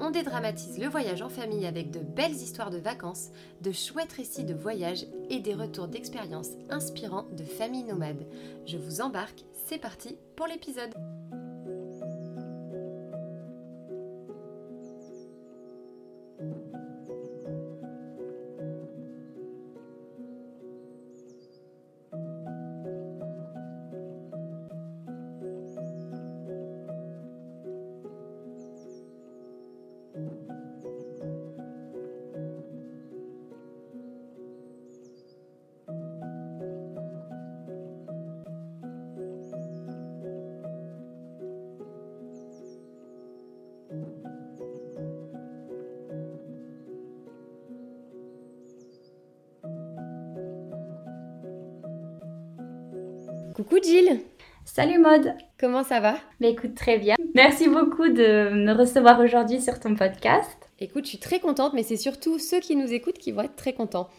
on dédramatise le voyage en famille avec de belles histoires de vacances, de chouettes récits de voyage et des retours d'expériences inspirants de familles nomades. Je vous embarque, c'est parti pour l'épisode. Coucou Jill Salut Maude Comment ça va? Bah écoute très bien. Merci beaucoup de me recevoir aujourd'hui sur ton podcast. Écoute, je suis très contente, mais c'est surtout ceux qui nous écoutent qui vont être très contents.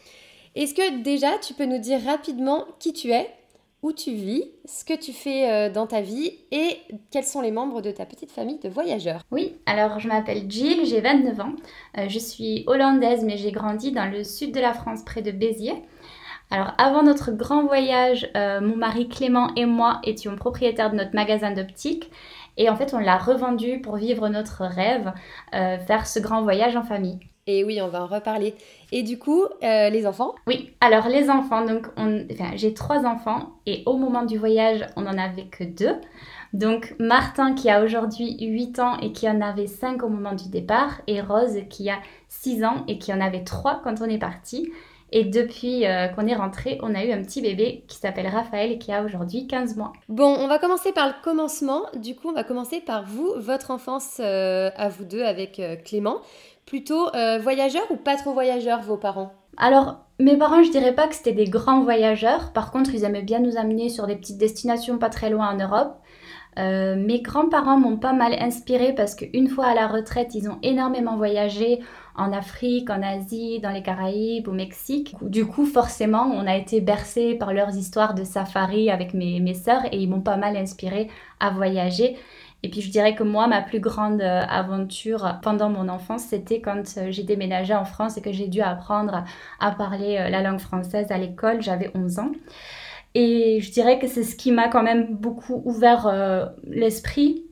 Est-ce que déjà tu peux nous dire rapidement qui tu es, où tu vis, ce que tu fais euh, dans ta vie et quels sont les membres de ta petite famille de voyageurs? Oui, alors je m'appelle Jill, j'ai 29 ans. Euh, je suis hollandaise, mais j'ai grandi dans le sud de la France, près de Béziers. Alors avant notre grand voyage, euh, mon mari Clément et moi étions propriétaires de notre magasin d'optique et en fait on l'a revendu pour vivre notre rêve, euh, faire ce grand voyage en famille. Et oui, on va en reparler. Et du coup, euh, les enfants? Oui, alors les enfants, donc j'ai trois enfants et au moment du voyage, on n'en avait que deux. Donc Martin qui a aujourd'hui 8 ans et qui en avait 5 au moment du départ et Rose qui a 6 ans et qui en avait 3 quand on est parti. Et depuis euh, qu'on est rentré, on a eu un petit bébé qui s'appelle Raphaël et qui a aujourd'hui 15 mois. Bon, on va commencer par le commencement. Du coup, on va commencer par vous, votre enfance euh, à vous deux avec euh, Clément. Plutôt voyageur ou pas trop voyageur, vos parents? Alors, mes parents, je dirais pas que c'était des grands voyageurs. Par contre, ils aimaient bien nous amener sur des petites destinations pas très loin en Europe. mes grands-parents m'ont pas mal inspiré parce qu'une fois à la retraite, ils ont énormément voyagé en Afrique, en Asie, dans les Caraïbes, au Mexique. Du coup, forcément, on a été bercé par leurs histoires de safari avec mes, mes sœurs et ils m'ont pas mal inspiré à voyager. Et puis je dirais que moi, ma plus grande euh, aventure pendant mon enfance, c'était quand euh, j'ai déménagé en France et que j'ai dû apprendre à parler euh, la langue française à l'école. J'avais 11 ans. Et je dirais que c'est ce qui m'a quand même beaucoup ouvert l'esprit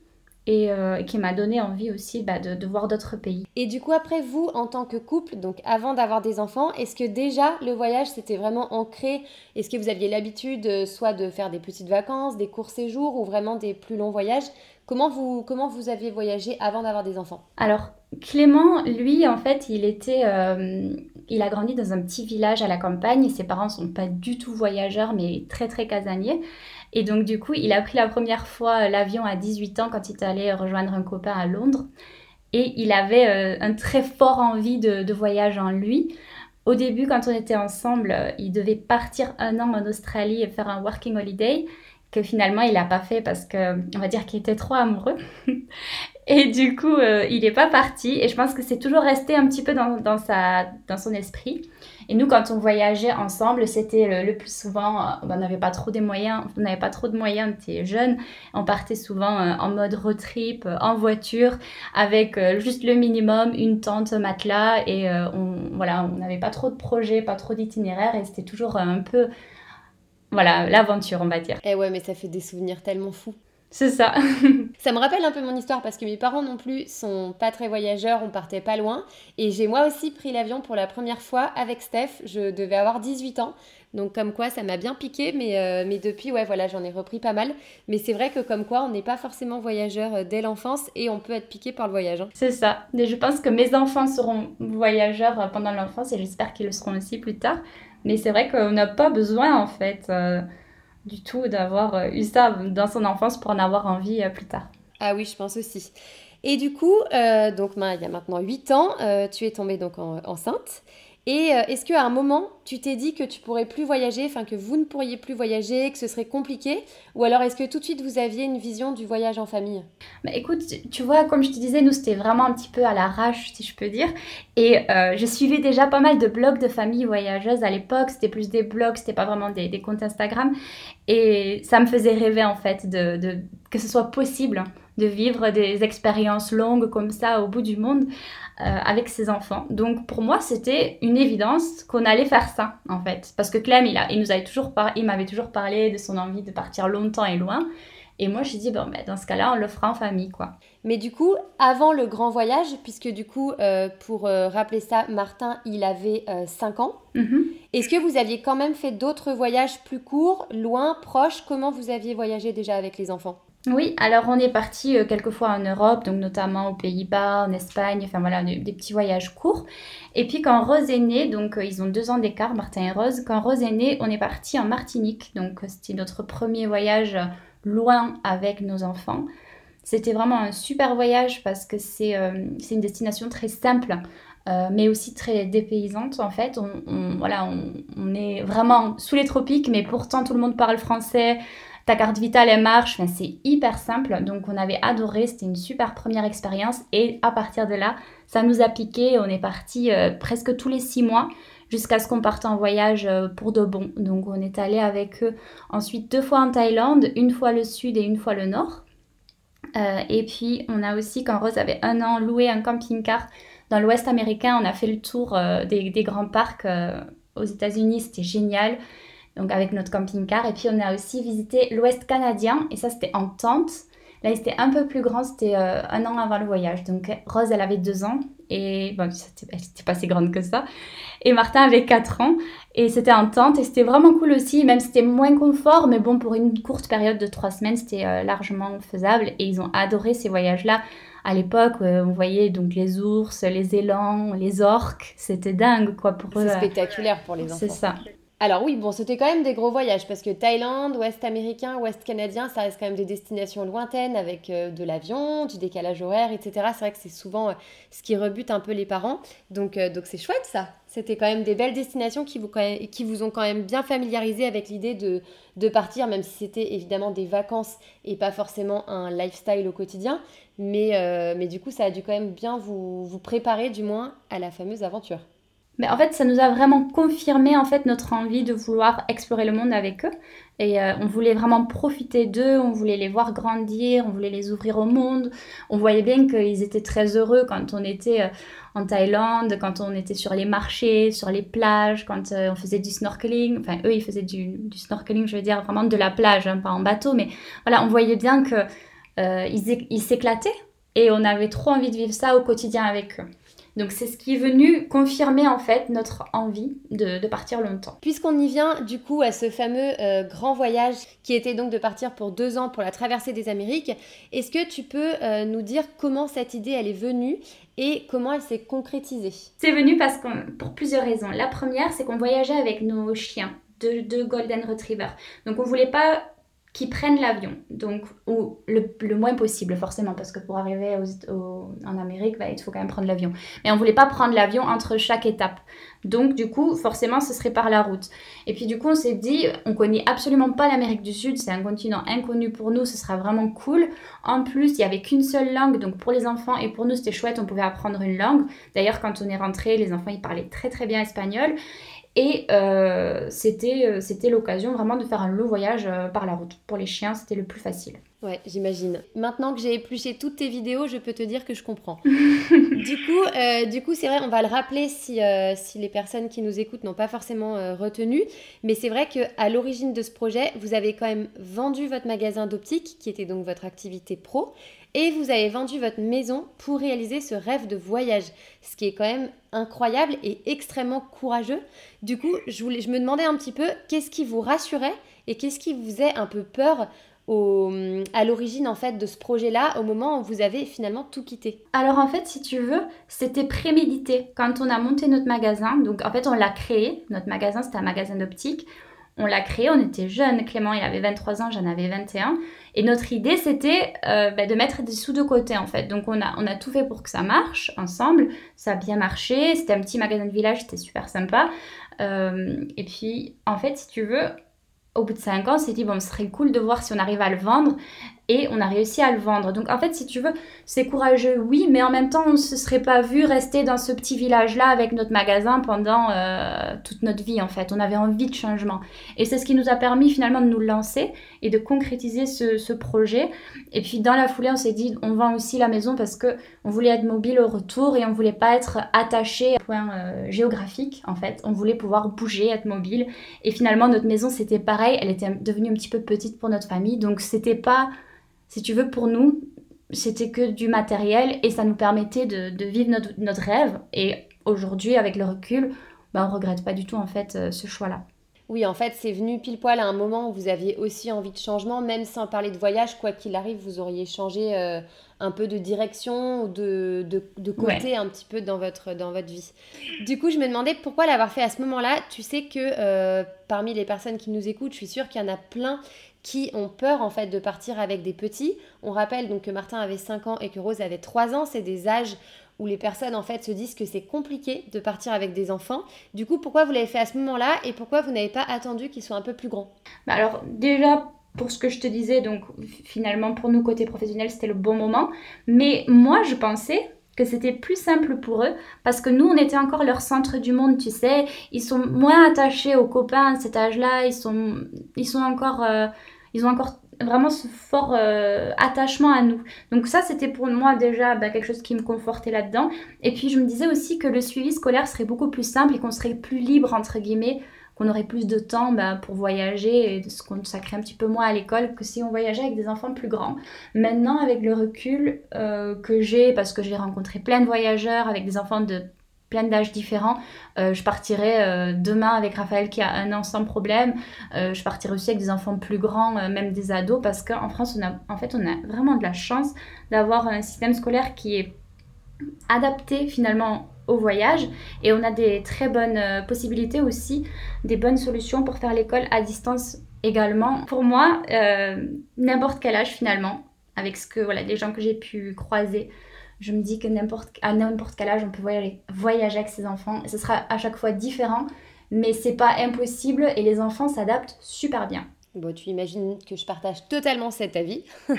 euh, et qui m'a donné envie aussi bah, de, voir d'autres pays. Et du coup, après vous, en tant que couple, donc avant d'avoir des enfants, est-ce que déjà le voyage c'était vraiment ancré? Est-ce que vous aviez l'habitude euh, soit de faire des petites vacances, des courts séjours ou vraiment des plus longs voyages? Comment vous, comment vous aviez voyagé avant d'avoir des enfants? Alors, Clément, lui, en fait, il était, euh, il a grandi dans un petit village à la campagne. Ses parents sont pas du tout voyageurs, mais très très casaniers. Et donc, du coup, il a pris la première fois l'avion à 18 ans quand il est allé rejoindre un copain à Londres. Et il avait euh, un très fort envie de, voyage en lui. Au début, quand on était ensemble, euh, il devait partir un an en Australie et faire un working holiday que finalement il n'a pas fait parce que on va dire qu'il était trop amoureux et du coup euh, il n'est pas parti et je pense que c'est toujours resté un petit peu dans, dans, sa, dans son esprit et nous, quand on voyageait ensemble, c'était le, plus souvent, euh, on n'avait pas trop des moyens, on n'avait pas trop de moyens, on était jeunes, on partait souvent euh, en mode road trip, euh, en voiture, avec juste le minimum, une tente, matelas, et on, voilà, on n'avait pas trop de projets, pas trop d'itinéraires, et c'était toujours un peu, voilà, l'aventure, on va dire. Eh ouais, mais ça fait des souvenirs tellement fous. C'est ça. ça me rappelle un peu mon histoire parce que mes parents non plus sont pas très voyageurs, on partait pas loin. Et j'ai moi aussi pris l'avion pour la première fois avec Steph. Je devais avoir 18 ans. Donc comme quoi ça m'a bien piqué, mais, euh, mais depuis, ouais, voilà, j'en ai repris pas mal. Mais c'est vrai que comme quoi on n'est pas forcément voyageur euh, dès l'enfance et on peut être piqué par le voyage. Hein. C'est ça. Et je pense que mes enfants seront voyageurs euh, pendant l'enfance et j'espère qu'ils le seront aussi plus tard. Mais c'est vrai qu'on n'a pas besoin en fait du tout d'avoir euh, eu ça dans son enfance pour en avoir envie euh, plus tard. Ah oui, je pense aussi. Et du coup, donc il y a maintenant 8 ans, tu es tombée donc enceinte. Et euh, est-ce qu'à un moment, tu t'es dit que tu pourrais plus voyager, enfin que vous ne pourriez plus voyager, que ce serait compliqué? Ou alors est-ce que tout de suite vous aviez une vision du voyage en famille? Bah, Écoute, tu vois, comme je te disais, nous c'était vraiment un petit peu à l'arrache, si je peux dire. Et euh, je suivais déjà pas mal de blogs de familles voyageuses à l'époque. C'était plus des blogs, c'était pas vraiment des, comptes Instagram. Et ça me faisait rêver en fait de, que ce soit possible de vivre des expériences longues comme ça au bout du monde. Euh, avec ses enfants. Donc pour moi, c'était une évidence qu'on allait faire ça en fait, parce que Clem, il, a, il nous avait toujours il m'avait toujours parlé de son envie de partir longtemps et loin. Et moi, j'ai dit, bon, ben, dans ce cas-là, on le fera en famille, quoi. Mais du coup, avant le grand voyage, puisque du coup, euh, pour euh, rappeler ça, Martin, il avait 5 ans. Mm-hmm. Est-ce que vous aviez quand même fait d'autres voyages plus courts, loin, proches? Comment vous aviez voyagé déjà avec les enfants? Oui, alors on est parti euh, quelques fois en Europe, donc notamment aux Pays-Bas, en Espagne, enfin voilà, des, petits voyages courts. Et puis quand Rose est née, donc euh, ils ont deux ans d'écart, Martin et Rose, quand Rose est née, on est parti en Martinique, donc euh, c'était notre premier voyage loin avec nos enfants. C'était vraiment un super voyage parce que c'est une destination très simple. mais aussi très dépaysante en fait. On, voilà, on, est vraiment sous les tropiques, mais pourtant tout le monde parle français. Ta carte vitale, elle marche. c'est hyper simple. Donc, on avait adoré. C'était une super première expérience. Et à partir de là, ça nous a piqué. On est parti euh, presque tous les six mois jusqu'à ce qu'on parte en voyage euh, pour de bon. Donc, on est allé avec eux ensuite deux fois en Thaïlande, une fois le sud et une fois le nord. Euh, et puis, on a aussi, quand Rose avait un an, loué un camping-car dans l'Ouest américain. On a fait le tour des, des, grands parcs aux États-Unis. C'était génial donc avec notre camping-car. Et puis on a aussi visité l'Ouest canadien, et ça c'était en tente. Là, c'était un peu plus grand, c'était euh, un an avant le voyage. Donc Rose, elle avait deux ans, et bon, elle n'était pas si grande que ça. Et Martin avait quatre ans, et c'était en tente, et c'était vraiment cool aussi, même si c'était moins confort, mais bon, pour une courte période de trois semaines, c'était euh, largement faisable, et ils ont adoré ces voyages-là. À l'époque, euh, on voyait donc les ours, les élans, les orques, c'était dingue quoi pour eux. C'est spectaculaire pour les enfants. C'est ça. Alors oui, bon, c'était quand même des gros voyages parce que Thaïlande, Ouest américain, Ouest canadien, ça reste quand même des destinations lointaines avec euh, de l'avion, du décalage horaire, etc. C'est vrai que c'est souvent euh, ce qui rebute un peu les parents. Donc euh, donc c'est chouette ça. C'était quand même des belles destinations qui vous, qui vous ont quand même bien familiarisé avec l'idée de, de partir, même si c'était évidemment des vacances et pas forcément un lifestyle au quotidien. Mais, mais du coup, ça a dû quand même bien vous, vous préparer du moins à la fameuse aventure. Mais en fait, ça nous a vraiment confirmé en fait notre envie de vouloir explorer le monde avec eux. Et euh, on voulait vraiment profiter d'eux, on voulait les voir grandir, on voulait les ouvrir au monde. On voyait bien qu'ils étaient très heureux quand on était euh, en Thaïlande, quand on était sur les marchés, sur les plages, quand euh, on faisait du snorkeling. Enfin, eux, ils faisaient du, snorkeling, je veux dire vraiment de la plage, hein, pas en bateau. Mais voilà, on voyait bien qu'ils ils s'éclataient et on avait trop envie de vivre ça au quotidien avec eux. Donc c'est ce qui est venu confirmer en fait notre envie de, partir longtemps. Puisqu'on y vient du coup à ce fameux euh, grand voyage qui était donc de partir pour deux ans pour la traversée des Amériques, est-ce que tu peux euh, nous dire comment cette idée elle est venue et comment elle s'est concrétisée? C'est venu parce qu'on pour plusieurs raisons. La première c'est qu'on voyageait avec nos chiens, deux, deux Golden Retriever. Donc on voulait pas qui prennent l'avion, donc ou le, moins possible forcément, parce que pour arriver en Amérique, bah, il faut quand même prendre l'avion. Mais on voulait pas prendre l'avion entre chaque étape. Donc du coup, forcément, ce serait par la route. Et puis du coup, on s'est dit, on connaît absolument pas l'Amérique du Sud, c'est un continent inconnu pour nous, ce sera vraiment cool. En plus, il y avait qu'une seule langue, donc pour les enfants et pour nous, c'était chouette, on pouvait apprendre une langue. D'ailleurs, quand on est rentré, les enfants, ils parlaient très très bien espagnol. Et euh, c'était, euh, c'était l'occasion vraiment de faire un long voyage euh, par la route. Pour les chiens, c'était le plus facile. Ouais, j'imagine. Maintenant que j'ai épluché toutes tes vidéos, je peux te dire que je comprends. du coup, du coup, c'est vrai, on va le rappeler si, si les personnes qui nous écoutent n'ont pas forcément retenu. Mais c'est vrai qu'à l'origine de ce projet, vous avez quand même vendu votre magasin d'optique, qui était donc votre activité pro et vous avez vendu votre maison pour réaliser ce rêve de voyage, ce qui est quand même incroyable et extrêmement courageux. Du coup, je, voulais, je me demandais un petit peu qu'est-ce qui vous rassurait et qu'est-ce qui vous faisait un peu peur à l'origine en fait de ce projet-là, au moment où vous avez finalement tout quitté Alors en fait, si tu veux, c'était prémédité. Quand on a monté notre magasin, donc en fait on l'a créé, notre magasin c'était un magasin d'optique, On l'a créé, on était jeunes. Clément, il avait 23 ans, j'en avais 21. Et notre idée, c'était euh, bah, de mettre des sous de côté, en fait. Donc, on a, on a tout fait pour que ça marche ensemble. Ça a bien marché. C'était un petit magasin de village, c'était super sympa. Euh, et puis, en fait, si tu veux, au bout de 5 ans, on s'est dit, bon, ce serait cool de voir si on arrive à le vendre et on a réussi à le vendre. Donc en fait, si tu veux, c'est courageux, oui, mais en même temps, on ne se serait pas vu rester dans ce petit village-là avec notre magasin pendant euh, toute notre vie, en fait. On avait envie de changement. Et c'est ce qui nous a permis finalement de nous lancer et de concrétiser ce, projet. Et puis dans la foulée, on s'est dit, on vend aussi la maison parce que on voulait être mobile au retour et on voulait pas être attaché à un point euh, géographique, en fait. On voulait pouvoir bouger, être mobile. Et finalement, notre maison, c'était pareil. Elle était devenue un petit peu petite pour notre famille. Donc c'était pas si tu veux, pour nous, c'était que du matériel et ça nous permettait de, vivre notre, rêve. Et aujourd'hui, avec le recul, bah, on regrette pas du tout en fait euh, ce choix-là. Oui, en fait, c'est venu pile poil à un moment où vous aviez aussi envie de changement, même sans parler de voyage, quoi qu'il arrive, vous auriez changé euh, un peu de direction ou de, de, côté un petit peu dans votre, dans votre vie. Du coup, je me demandais pourquoi l'avoir fait à ce moment-là. Tu sais que euh, parmi les personnes qui nous écoutent, je suis sûre qu'il y en a plein qui ont peur en fait de partir avec des petits. On rappelle donc que Martin avait 5 ans et que Rose avait 3 ans, c'est des âges où les personnes en fait se disent que c'est compliqué de partir avec des enfants. Du coup, pourquoi vous l'avez fait à ce moment-là et pourquoi vous n'avez pas attendu qu'ils soient un peu plus grands? Bah Alors déjà pour ce que je te disais, donc finalement pour nous côté professionnel c'était le bon moment. Mais moi je pensais que c'était plus simple pour eux parce que nous on était encore leur centre du monde tu sais ils sont moins attachés aux copains à cet âge-là ils sont ils sont encore euh, ils ont encore vraiment ce fort euh, attachement à nous. Donc ça, c'était pour moi déjà bah, quelque chose qui me confortait là-dedans. Et puis je me disais aussi que le suivi scolaire serait beaucoup plus simple et qu'on serait plus libre, entre guillemets, qu'on aurait plus de temps bah, pour voyager et de se consacrer un petit peu moins à l'école que si on voyageait avec des enfants plus grands. Maintenant, avec le recul euh, que j'ai, parce que j'ai rencontré plein de voyageurs avec des enfants de plein d'âges différents. Euh, je partirai euh, demain avec Raphaël qui a un an sans problème. Euh, je partirai aussi avec des enfants plus grands, même des ados, parce qu'en France, on a, en fait, on a vraiment de la chance d'avoir un système scolaire qui est adapté finalement au voyage et on a des très bonnes possibilités aussi, des bonnes solutions pour faire l'école à distance également. Pour moi, n'importe quel âge finalement, avec ce que voilà, les gens que j'ai pu croiser, je me dis que n'importe à n'importe quel âge on peut voyager, voyager avec ses enfants. Ce sera à chaque fois différent, mais c'est pas impossible et les enfants s'adaptent super bien. Bon, tu imagines que je partage totalement cet avis.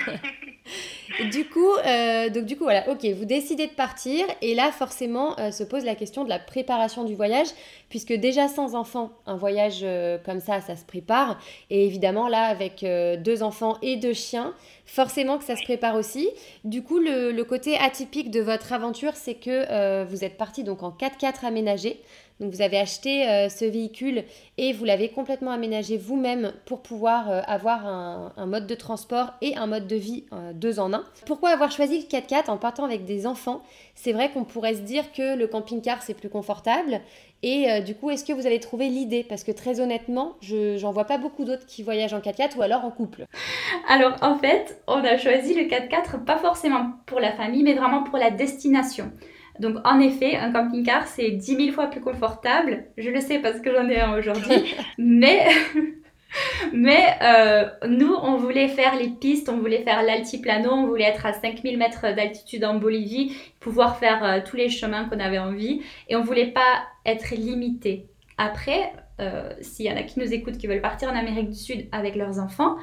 du coup, euh, donc du coup, voilà, ok, vous décidez de partir et là, forcément, euh, se pose la question de la préparation du voyage, puisque déjà sans enfants, un voyage euh, comme ça, ça se prépare. Et évidemment, là, avec deux enfants et deux chiens, forcément que ça se prépare aussi. Du coup, le, le côté atypique de votre aventure, c'est que vous êtes parti donc en 4x4 aménagé. Donc vous avez acheté euh, ce véhicule et vous l'avez complètement aménagé vous-même pour pouvoir euh, avoir un, mode de transport et un mode de vie euh, deux en un. Pourquoi avoir choisi le 4x4 en partant avec des enfants? C'est vrai qu'on pourrait se dire que le camping-car c'est plus confortable. Et du coup, est-ce que vous avez trouvé l'idée? Parce que très honnêtement, je n'en vois pas beaucoup d'autres qui voyagent en 4x4 ou alors en couple. Alors en fait, on a choisi le 4x4 pas forcément pour la famille, mais vraiment pour la destination. Donc en effet, un camping-car, c'est 10 000 fois plus confortable. Je le sais parce que j'en ai un aujourd'hui. mais mais euh, nous, on voulait faire les pistes, on voulait faire l'altiplano, on voulait être à 5000 mètres d'altitude en Bolivie, pouvoir faire euh, tous les chemins qu'on avait envie. Et on voulait pas être limité. Après, euh, s'il y en a qui nous écoutent, qui veulent partir en Amérique du Sud avec leurs enfants,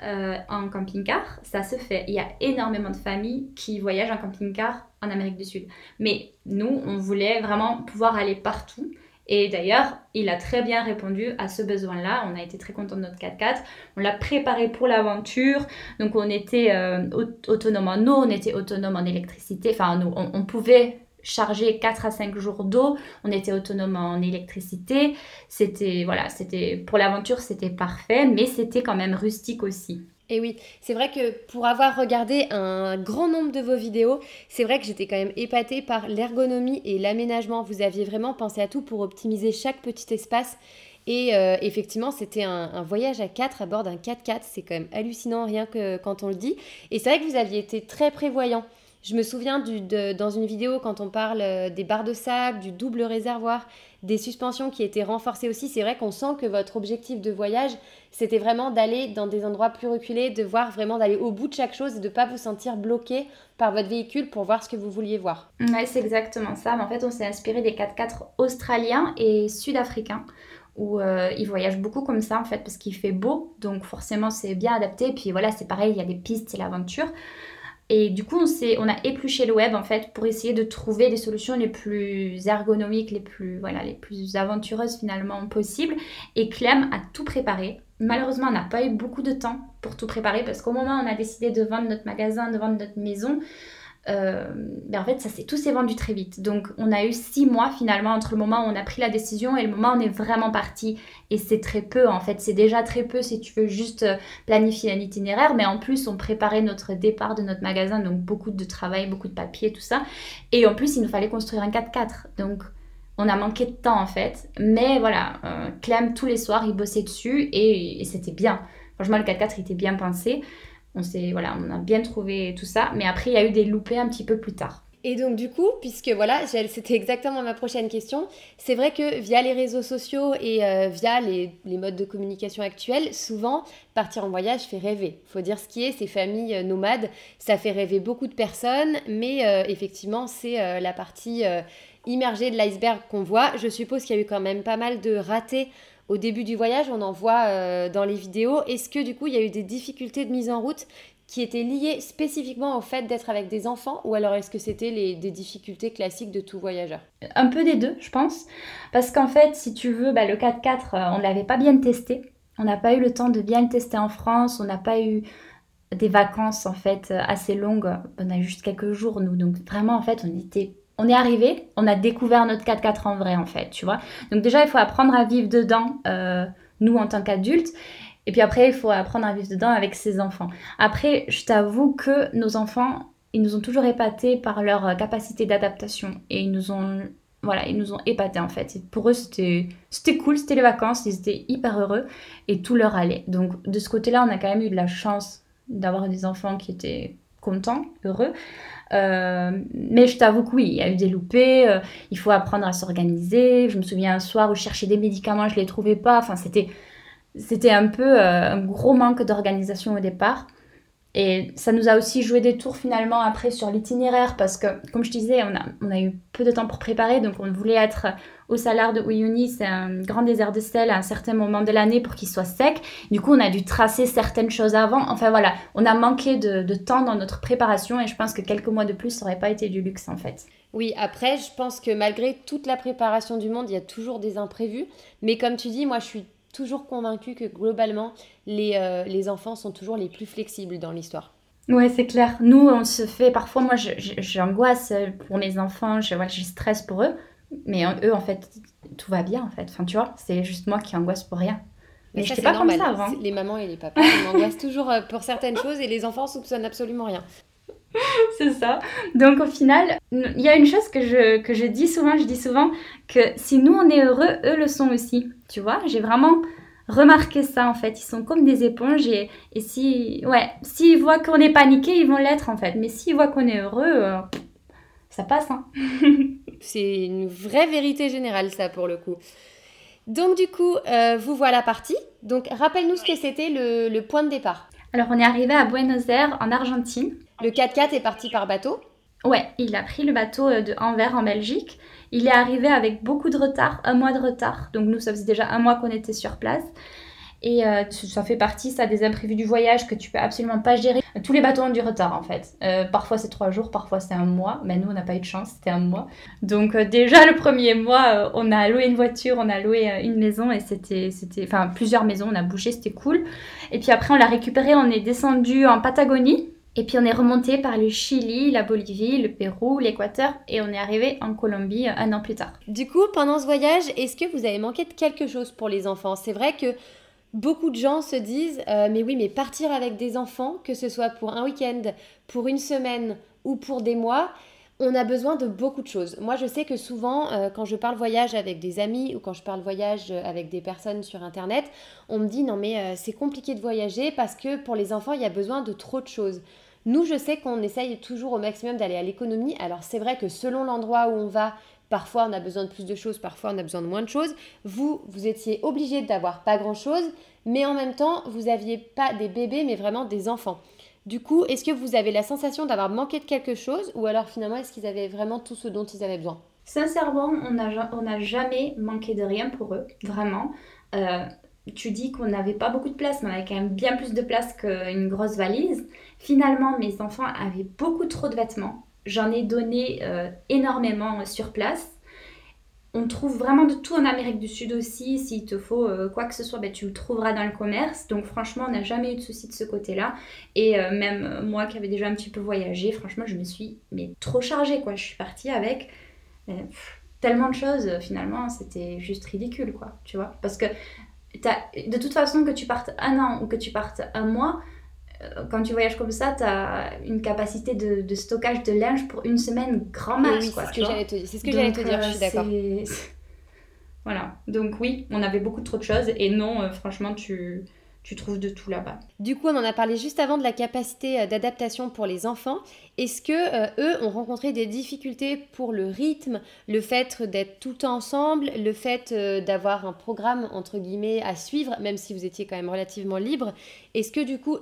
en camping-car, ça se fait. Il y a énormément de familles qui voyagent en camping-car en Amérique du Sud. Mais nous, on voulait vraiment pouvoir aller partout. Et d'ailleurs, il a très bien répondu à ce besoin-là. On a été très content de notre 4x4. On l'a préparé pour l'aventure. Donc, on était euh, autonome en eau, on était autonome en électricité. Enfin, on pouvait charger 4 à 5 jours d'eau. On était autonome en électricité. C'était, voilà, c'était, pour l'aventure, c'était parfait, mais c'était quand même rustique aussi. Et oui, c'est vrai que pour avoir regardé un grand nombre de vos vidéos, c'est vrai que j'étais quand même épatée par l'ergonomie et l'aménagement. Vous aviez vraiment pensé à tout pour optimiser chaque petit espace. Et euh, effectivement, c'était un, voyage à 4 à bord d'un 4x4. C'est quand même hallucinant rien que quand on le dit. Et c'est vrai que vous aviez été très prévoyant. Je me souviens du, dans une vidéo quand on parle euh, des barres de sable, du double réservoir, des suspensions qui étaient renforcées aussi. C'est vrai qu'on sent que votre objectif de voyage, c'était vraiment d'aller dans des endroits plus reculés, de voir vraiment d'aller au bout de chaque chose et de ne pas vous sentir bloqué par votre véhicule pour voir ce que vous vouliez voir. Ouais, c'est exactement ça. en fait, on s'est inspiré des 4x4 australiens et sud-africains où euh, ils voyagent beaucoup comme ça en fait parce qu'il fait beau donc forcément c'est bien adapté puis voilà c'est pareil il y a des pistes c'est l'aventure et du coup, on, on a épluché le web en fait pour essayer de trouver des solutions les plus ergonomiques, les plus, voilà, les plus aventureuses finalement possibles. Et Clem a tout préparé. Malheureusement, on n'a pas eu beaucoup de temps pour tout préparer parce qu'au moment où on a décidé de vendre notre magasin, de vendre notre maison, euh, ben en fait, ça tout s'est vendu très vite. Donc, on a eu six mois finalement entre le moment où on a pris la décision et le moment où on est vraiment parti. Et c'est très peu en fait. C'est déjà très peu si tu veux juste euh, planifier un itinéraire. Mais en plus, on préparait notre départ de notre magasin. Donc, beaucoup de travail, beaucoup de papier, tout ça. Et en plus, il nous fallait construire un 4x4. Donc, on a manqué de temps en fait. Mais voilà, euh, Clem, tous les soirs, il bossait dessus et, et c'était bien. Franchement, le 4x4, il était bien pensé on s'est voilà, on a bien trouvé tout ça, mais après il y a eu des loupés un petit peu plus tard. Et donc du coup, puisque voilà, c'était exactement ma prochaine question, c'est vrai que via les réseaux sociaux et euh, via les, modes de communication actuels, souvent partir en voyage fait rêver. Faut dire ce qui est, ces familles euh, nomades, ça fait rêver beaucoup de personnes, mais euh, effectivement c'est la partie immergée de l'iceberg qu'on voit. Je suppose qu'il y a eu quand même pas mal de ratés au début du voyage, on en voit euh, dans les vidéos. Est-ce que du coup, il y a eu des difficultés de mise en route qui étaient liées spécifiquement au fait d'être avec des enfants ou alors est-ce que c'était des difficultés classiques de tout voyageur? Un peu des deux, je pense. Parce qu'en fait, si tu veux, bah, le 4x4, euh, on ne l'avait pas bien testé. On n'a pas eu le temps de bien le tester en France. On n'a pas eu des vacances en fait assez longues. On a juste quelques jours, nous. Donc vraiment, en fait, on était on est arrivé, on a découvert notre 4x4 en vrai en fait, tu vois. Donc déjà, il faut apprendre à vivre dedans, euh, nous en tant qu'adultes. Et puis après, il faut apprendre à vivre dedans avec ses enfants. Après, je t'avoue que nos enfants, ils nous ont toujours épatés par leur euh, capacité d'adaptation. Et ils nous ont, voilà, ils nous ont épatés en fait. pour eux, c'était cool, c'était les vacances, ils étaient hyper heureux et tout leur allait. Donc de ce côté-là, on a quand même eu de la chance d'avoir des enfants qui étaient contents, heureux. Euh, mais je t'avoue que oui, il y a eu des loupés, euh, il faut apprendre à s'organiser. Je me souviens un soir où je cherchais des médicaments, je ne les trouvais pas. Enfin, c'était, c'était un peu euh, un gros manque d'organisation au départ. Et ça nous a aussi joué des tours finalement après sur l'itinéraire parce que, comme je disais, on a, on a eu peu de temps pour préparer, donc on voulait être au salaire de Uyuni, c'est un grand désert de sel à un certain moment de l'année pour qu'il soit sec. Du coup, on a dû tracer certaines choses avant. Enfin voilà, on a manqué de, temps dans notre préparation et je pense que quelques mois de plus, ça n'aurait pas été du luxe en fait. Oui, après, je pense que malgré toute la préparation du monde, il y a toujours des imprévus. Mais comme tu dis, moi, je suis toujours convaincue que globalement, les, euh, les enfants sont toujours les plus flexibles dans l'histoire. Ouais, c'est clair. Nous, on se fait parfois, moi, j'angoisse pour mes enfants, je, je stresse pour eux. Mais eux, en fait, tout va bien, en fait. Enfin, tu vois, c'est juste moi qui angoisse pour rien. Mais, je pas normal. comme ça avant. Les mamans et les papas, angoissent toujours euh, pour certaines choses et les enfants soupçonnent absolument rien. c'est ça. Donc au final, il y a une chose que je, que je dis souvent, je dis souvent que si nous on est heureux, eux le sont aussi. Tu vois, j'ai vraiment remarqué ça en fait. Ils sont comme des éponges et, et si, ouais, s'ils voient qu'on est paniqué, ils vont l'être en fait. Mais s'ils voient qu'on est heureux, euh, ça passe. Hein. C'est une vraie vérité générale, ça, pour le coup. Donc, du coup, euh, vous voilà parti. Donc, rappelle-nous ce que c'était le, point de départ. Alors, on est arrivé à Buenos Aires, en Argentine. Le 4x4 est parti par bateau Ouais, il a pris le bateau euh, de Anvers, en Belgique. Il est arrivé avec beaucoup de retard, un mois de retard. Donc, nous, ça faisait déjà un mois qu'on était sur place. Et euh, ça fait partie, ça, des imprévus du voyage que tu peux absolument pas gérer. Tous les bateaux ont du retard, en fait. Euh, parfois, c'est trois jours, parfois, c'est un mois. Mais nous, on n'a pas eu de chance, c'était un mois. Donc, euh, déjà, le premier mois, on a loué une voiture, on a loué une maison et c'était, c'était, enfin, plusieurs maisons, on a bougé, c'était cool. Et puis après, on l'a récupéré, on est descendu en Patagonie. Et puis on est remonté par le Chili, la Bolivie, le Pérou, l'Équateur et on est arrivé en Colombie un an plus tard. Du coup, pendant ce voyage, est-ce que vous avez manqué de quelque chose pour les enfants? C'est vrai que Beaucoup de gens se disent euh, mais oui mais partir avec des enfants que ce soit pour un week-end, pour une semaine ou pour des mois, on a besoin de beaucoup de choses. Moi je sais que souvent euh, quand je parle voyage avec des amis ou quand je parle voyage avec des personnes sur internet, on me dit non mais euh, c'est compliqué de voyager parce que pour les enfants il y a besoin de trop de choses. Nous, je sais qu'on essaye toujours au maximum d'aller à l'économie. Alors c'est vrai que selon l'endroit où on va, parfois on a besoin de plus de choses, parfois on a besoin de moins de choses. Vous, vous étiez obligé d'avoir pas grand-chose, mais en même temps, vous n'aviez pas des bébés, mais vraiment des enfants. Du coup, est-ce que vous avez la sensation d'avoir manqué de quelque chose ou alors finalement est-ce qu'ils avaient vraiment tout ce dont ils avaient besoin? Sincèrement, on n'a on jamais manqué de rien pour eux, vraiment. Euh, tu dis qu'on n'avait pas beaucoup de place, mais on avait quand même bien plus de place qu'une grosse valise. Finalement, mes enfants avaient beaucoup trop de vêtements. J'en ai donné euh, énormément sur place. On trouve vraiment de tout en Amérique du Sud aussi. S'il te faut euh, quoi que ce soit, ben, tu le trouveras dans le commerce. Donc franchement, on n'a jamais eu de souci de ce côté-là. Et euh, même moi qui avais déjà un petit peu voyagé, franchement, je me suis mais trop chargée. quoi. Je suis partie avec tellement de choses. Finalement, c'était juste ridicule. quoi. Tu vois Parce que de toute façon, que tu partes un an ou que tu partes un mois, euh, quand tu voyages comme ça, tu as une capacité de, stockage de linge pour une semaine grand max. Oui, c'est ce que j'allais te dire, c'est ce que j'allais te dire, je suis d'accord. Euh, voilà, donc oui, on avait beaucoup trop de choses et non, euh, franchement, tu, tu trouves de tout là-bas. Du coup, on en a parlé juste avant de la capacité euh, d'adaptation pour les enfants. Est-ce que euh, eux ont rencontré des difficultés pour le rythme, le fait d'être tout le temps ensemble, le fait euh, d'avoir un programme entre guillemets à suivre, même si vous étiez quand même relativement libre? Est-ce que du coup,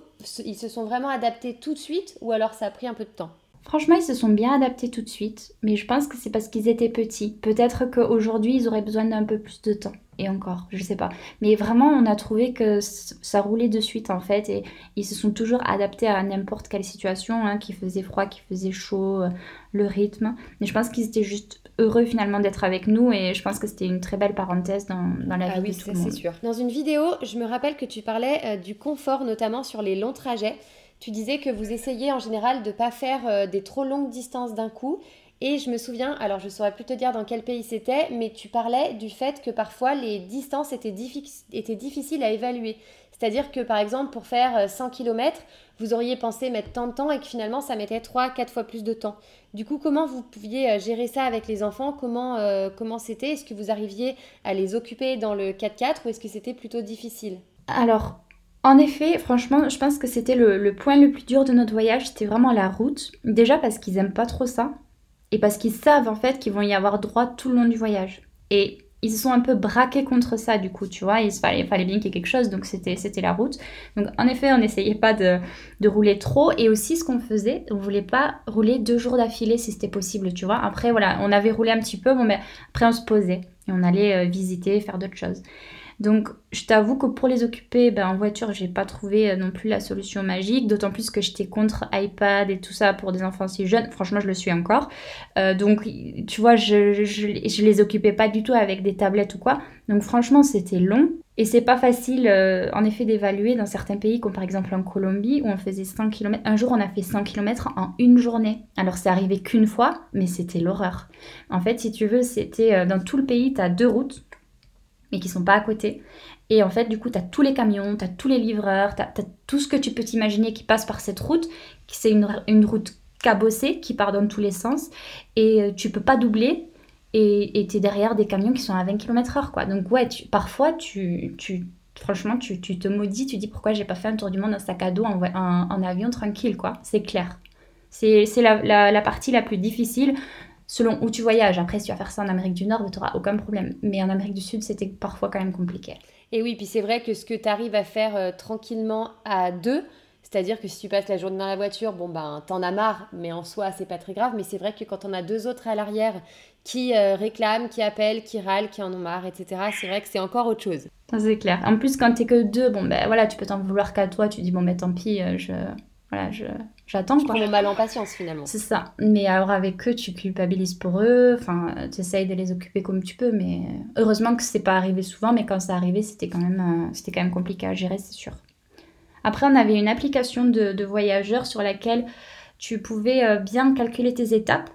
ils se sont vraiment adaptés tout de suite ou alors ça a pris un peu de temps? Franchement, ils se sont bien adaptés tout de suite, mais je pense que c'est parce qu'ils étaient petits. Peut-être qu'aujourd'hui, ils auraient besoin d'un peu plus de temps. Et encore, je sais pas. Mais vraiment, on a trouvé que ça roulait de suite en fait, et ils se sont toujours adaptés à n'importe quelle situation, hein, qui faisait froid, qui faisait chaud, euh, le rythme. Mais je pense qu'ils étaient juste heureux finalement d'être avec nous, et je pense que c'était une très belle parenthèse dans, dans la ah vie de tout le monde. sûr. Dans une vidéo, je me rappelle que tu parlais euh, du confort, notamment sur les longs trajets. Tu disais que vous essayez en général de ne pas faire euh, des trop longues distances d'un coup. Et je me souviens, alors je ne saurais plus te dire dans quel pays c'était, mais tu parlais du fait que parfois les distances étaient, difficiles à évaluer. C'est-à-dire que par exemple, pour faire 100 euh, km, vous auriez pensé mettre tant de temps et que finalement ça mettait 3-4 fois plus de temps. Du coup, comment vous pouviez euh, gérer ça avec les enfants? Comment comment c'était? Est-ce que vous arriviez à les occuper dans le 4x4 ou est-ce que c'était plutôt difficile? Alors, en effet, franchement, je pense que c'était le, point le plus dur de notre voyage, c'était vraiment la route. Déjà parce qu'ils aiment pas trop ça, et parce qu'ils savent en fait qu'ils vont y avoir droit tout le long du voyage. Et ils se sont un peu braqués contre ça du coup, tu vois, il fallait, fallait bien qu'il y ait quelque chose, donc c'était, c'était la route. Donc en effet, on n'essayait pas de, de, rouler trop, et aussi ce qu'on faisait, on voulait pas rouler deux jours d'affilée si c'était possible, tu vois. Après voilà, on avait roulé un petit peu, bon mais après on se posait, et on allait euh, visiter, faire d'autres choses. Donc, je t'avoue que pour les occuper, ben, en voiture, j'ai pas trouvé euh, non plus la solution magique, d'autant plus que j'étais contre iPad et tout ça pour des enfants si jeunes. Franchement, je le suis encore. Euh, donc, tu vois, je, les occupais pas du tout avec des tablettes ou quoi. Donc, franchement, c'était long. Et c'est pas facile, euh, en effet, d'évaluer dans certains pays, comme par exemple en Colombie, où on faisait 100 km. Un jour, on a fait 100 km en une journée. Alors, c'est arrivé qu'une fois, mais c'était l'horreur. En fait, si tu veux, c'était dans tout le pays, tu as deux routes mais qui sont pas à côté. Et en fait, du coup, tu as tous les camions, tu as tous les livreurs, tu as, tout ce que tu peux t'imaginer qui passe par cette route. C'est une, une, route cabossée qui part dans tous les sens. Et euh, tu peux pas doubler. Et tu es derrière des camions qui sont à 20 km/h. Donc, ouais, tu, parfois, tu, tu, franchement, tu, tu, te maudis. Tu dis pourquoi j'ai pas fait un tour du monde en sac à dos en, en, avion tranquille. quoi. C'est clair. C'est la, la, la partie la plus difficile selon où tu voyages. Après, si tu vas faire ça en Amérique du Nord, tu n'auras aucun problème. Mais en Amérique du Sud, c'était parfois quand même compliqué. Et oui, puis c'est vrai que ce que tu arrives à faire euh, tranquillement à deux, c'est-à-dire que si tu passes la journée dans la voiture, bon ben t'en as marre, mais en soi c'est pas très grave. Mais c'est vrai que quand on a deux autres à l'arrière qui euh, réclament, qui appellent, qui râlent, qui en ont marre, etc. C'est vrai que c'est encore autre chose. C'est clair. En plus quand t'es que deux, bon ben voilà, tu peux t'en vouloir qu'à toi. Tu dis bon ben tant pis, euh, je voilà, je, j'attends. Tu prends mon mal en patience finalement. C'est ça. Mais alors avec eux, tu culpabilises pour eux. Enfin, tu essayes de les occuper comme tu peux. Mais heureusement que c'est pas arrivé souvent. Mais quand ça arrivait, c'était quand même, euh, c'était quand même compliqué à gérer, c'est sûr. Après, on avait une application de, de voyageurs sur laquelle tu pouvais euh, bien calculer tes étapes.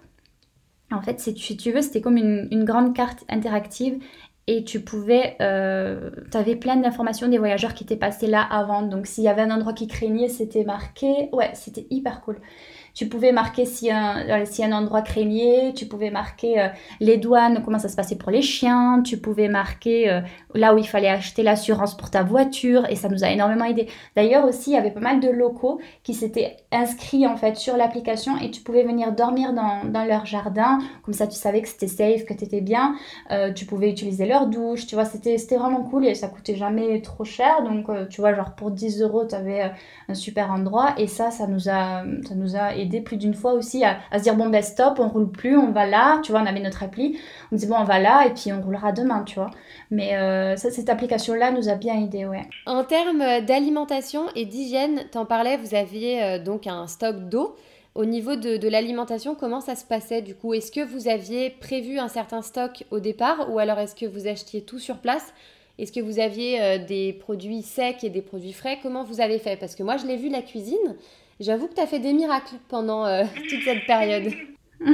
En fait, si tu veux, c'était comme une, une, grande carte interactive et tu pouvais, euh, tu avais plein d'informations des voyageurs qui étaient passés là avant. Donc s'il y avait un endroit qui craignait, c'était marqué. Ouais, c'était hyper cool. Tu pouvais marquer si un, si un endroit craignait, tu pouvais marquer les douanes, comment ça se passait pour les chiens, tu pouvais marquer là où il fallait acheter l'assurance pour ta voiture et ça nous a énormément aidé. D'ailleurs aussi, il y avait pas mal de locaux qui s'étaient inscrits en fait sur l'application et tu pouvais venir dormir dans, dans leur jardin, comme ça tu savais que c'était safe, que tu étais bien, tu pouvais utiliser leur douche, tu vois, c'était vraiment cool et ça coûtait jamais trop cher, donc tu vois, genre pour 10 euros, tu avais un super endroit. Et ça, ça nous a, ça nous a aidé plus d'une fois aussi à, se dire bon ben stop, on roule plus, on va là, tu vois, on avait notre appli, on disait bon on va là et puis on roulera demain, tu vois. Mais euh, cette application-là nous a bien aidé, ouais. En termes d'alimentation et d'hygiène, t'en parlais, vous aviez euh, donc un stock d'eau. Au niveau de, de l'alimentation, comment ça se passait du coup? Est-ce que vous aviez prévu un certain stock au départ ou alors est-ce que vous achetiez tout sur place? Est-ce que vous aviez euh, des produits secs et des produits frais? Comment vous avez fait? Parce que moi, je l'ai vu la cuisine. J'avoue que tu as fait des miracles pendant euh, toute cette période.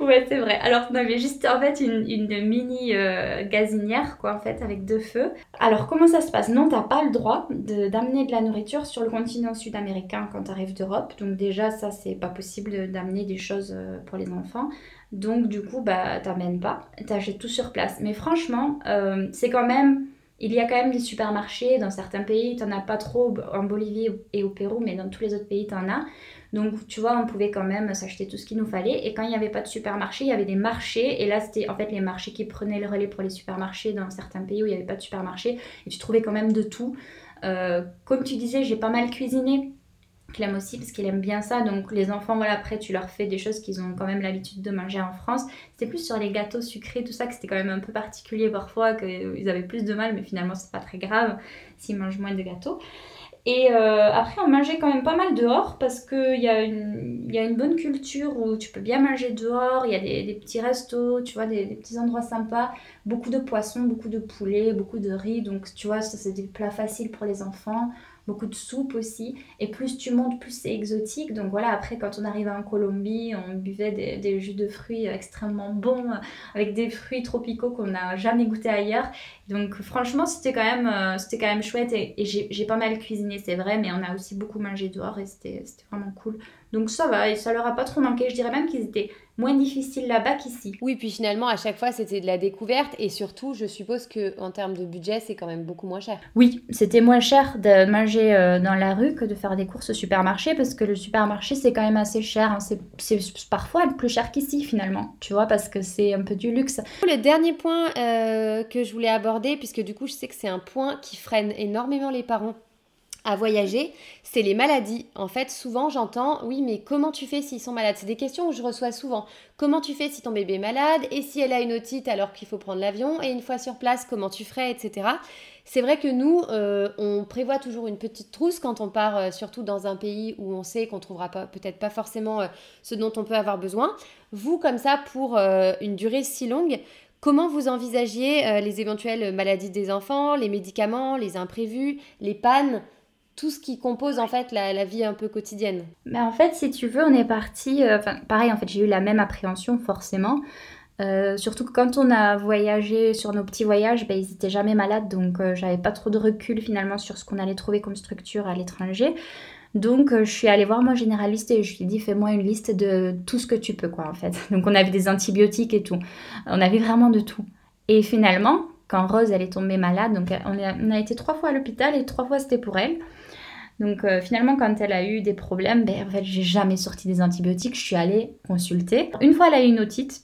ouais, c'est vrai. Alors, on avait juste en fait une, mini euh, gazinière, quoi, en fait, avec deux feux. Alors, comment ça se passe? Non, t'as pas le droit d'amener de, la nourriture sur le continent sud-américain quand tu arrives d'Europe. Donc, déjà, ça, c'est pas possible d'amener des choses pour les enfants. Donc du coup, bah t'amènes pas, t'achètes tout sur place. Mais franchement, euh, c'est quand même, il y a quand même des supermarchés dans certains pays, t'en as pas trop en Bolivie et au Pérou, mais dans tous les autres pays t'en as. Donc tu vois, on pouvait quand même s'acheter tout ce qu'il nous fallait. Et quand il n'y avait pas de supermarché, il y avait des marchés. Et là, c'était en fait les marchés qui prenaient le relais pour les supermarchés dans certains pays où il n'y avait pas de supermarché. Et tu trouvais quand même de tout. Euh, comme tu disais, j'ai pas mal cuisiné. Clem aussi parce qu'il aime bien ça. Donc les enfants, voilà, après tu leur fais des choses qu'ils ont quand même l'habitude de manger en France. C'était plus sur les gâteaux sucrés, tout ça, que c'était quand même un peu particulier parfois, qu'ils avaient plus de mal, mais finalement c'est pas très grave s'ils mangent moins de gâteaux. Et euh, après, on mangeait quand même pas mal dehors parce qu'il y, a une, y a une bonne culture où tu peux bien manger dehors. Il y a des, petits restos, tu vois, des, des, petits endroits sympas. Beaucoup de poissons, beaucoup de poulet, beaucoup de riz. Donc, tu vois, ça, c'est des plats faciles pour les enfants beaucoup de soupe aussi. Et plus tu montes, plus c'est exotique. Donc voilà, après, quand on arrivait en Colombie, on buvait des, jus de fruits extrêmement bons, avec des fruits tropicaux qu'on n'a jamais goûté ailleurs. Donc franchement, c'était quand, même, euh, quand même chouette. Et, j'ai pas mal cuisiné, c'est vrai, mais on a aussi beaucoup mangé dehors et c'était vraiment cool. Donc ça va, et ça leur a pas trop manqué. Je dirais même qu'ils étaient moins difficiles là-bas qu'ici. Oui, puis finalement, à chaque fois, c'était de la découverte. Et surtout, je suppose que en termes de budget, c'est quand même beaucoup moins cher. Oui, c'était moins cher de manger euh, dans la rue que de faire des courses au supermarché, parce que le supermarché, c'est quand même assez cher. Hein. C'est parfois plus cher qu'ici, finalement, tu vois, parce que c'est un peu du luxe. Le dernier point euh, que je voulais aborder, puisque du coup, je sais que c'est un point qui freine énormément les parents à voyager, c'est les maladies. En fait, souvent j'entends, oui, mais comment tu fais s'ils sont malades? C'est des questions que je reçois souvent. Comment tu fais si ton bébé est malade? Et si elle a une otite alors qu'il faut prendre l'avion? Et une fois sur place, comment tu ferais? Etc. C'est vrai que nous, euh, on prévoit toujours une petite trousse quand on part, euh, surtout dans un pays où on sait qu'on trouvera peut-être pas forcément euh, ce dont on peut avoir besoin. Vous, comme ça, pour une durée si longue, Comment vous envisagiez les éventuelles maladies des enfants, les médicaments, les imprévus, les pannes? Tout ce qui compose en fait la, vie un peu quotidienne. Mais en fait, si tu veux, on est parti. Euh, pareil, en fait, j'ai eu la même appréhension forcément. Euh, surtout que quand on a voyagé sur nos petits voyages, ben, ils n'étaient jamais malades, donc euh, j'avais pas trop de recul finalement sur ce qu'on allait trouver comme structure à l'étranger. Donc je suis allée voir mon généraliste et je lui ai dit fais-moi une liste de tout ce que tu peux quoi en fait. Donc on avait des antibiotiques et tout. On avait vraiment de tout. Et finalement, quand Rose elle est tombée malade, donc on on a été trois fois à l'hôpital et trois fois c'était pour elle. Donc euh, finalement, quand elle a eu des problèmes, ben, en fait, j'ai jamais sorti des antibiotiques. Je suis allée consulter. Une fois, elle a eu une otite.